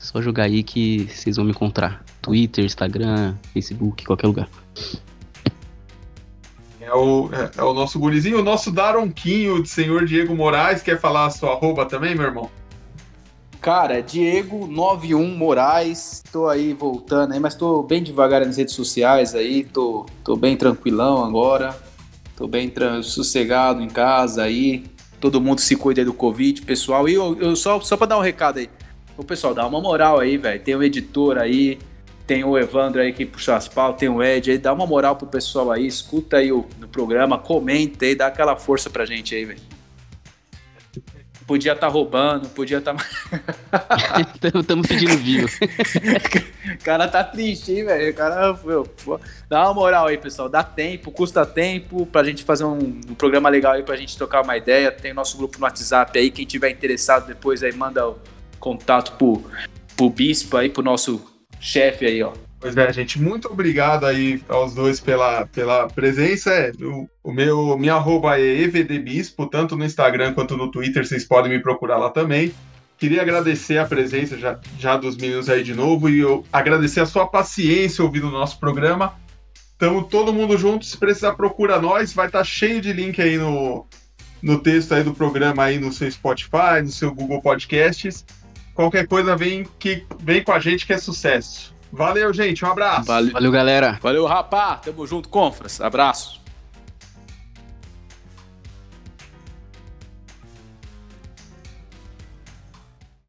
S2: Só jogar aí que vocês vão me encontrar. Twitter, Instagram, Facebook, qualquer lugar.
S1: É o, é, é o nosso gurizinho, o nosso Daronquinho de senhor Diego Moraes. Quer falar a sua arroba também, meu irmão?
S3: Cara, Diego 91 Moraes, tô aí voltando aí, mas tô bem devagar nas redes sociais aí, tô, tô bem tranquilão agora, tô bem sossegado em casa aí, todo mundo se cuida do Covid, pessoal, e eu, eu só, só pra dar um recado aí, o pessoal, dá uma moral aí, velho, tem um editor aí, tem o Evandro aí que puxa as pau, tem o Ed aí, dá uma moral pro pessoal aí, escuta aí o, no programa, comenta aí, dá aquela força pra gente aí, velho. Podia estar tá roubando, podia estar.
S2: Tá... Estamos pedindo view.
S3: o cara tá triste, hein, velho? O cara. Meu, dá uma moral aí, pessoal. Dá tempo, custa tempo pra gente fazer um, um, programa legal aí pra gente trocar uma ideia. Tem nosso grupo no WhatsApp aí. Quem tiver interessado depois aí, manda o contato pro, pro Bispo aí, pro nosso chefe aí, ó.
S1: Pois é, gente, muito obrigado aí aos dois pela, pela presença. É, o, o meu, minha arroba é evdbispo, tanto no Instagram quanto no Twitter, vocês podem me procurar lá também. Queria agradecer a presença já, já dos meninos aí de novo e eu agradecer a sua paciência ouvindo o nosso programa. Tamo todo mundo junto, se precisar procura nós, vai estar tá cheio de link aí no, no texto aí do programa aí no seu Spotify, no seu Google Podcasts. Qualquer coisa vem, que, vem com a gente que é sucesso. Valeu, gente. Um abraço.
S2: Valeu, Valeu galera.
S3: Valeu, rapá. Tamo junto, Confras. Abraço.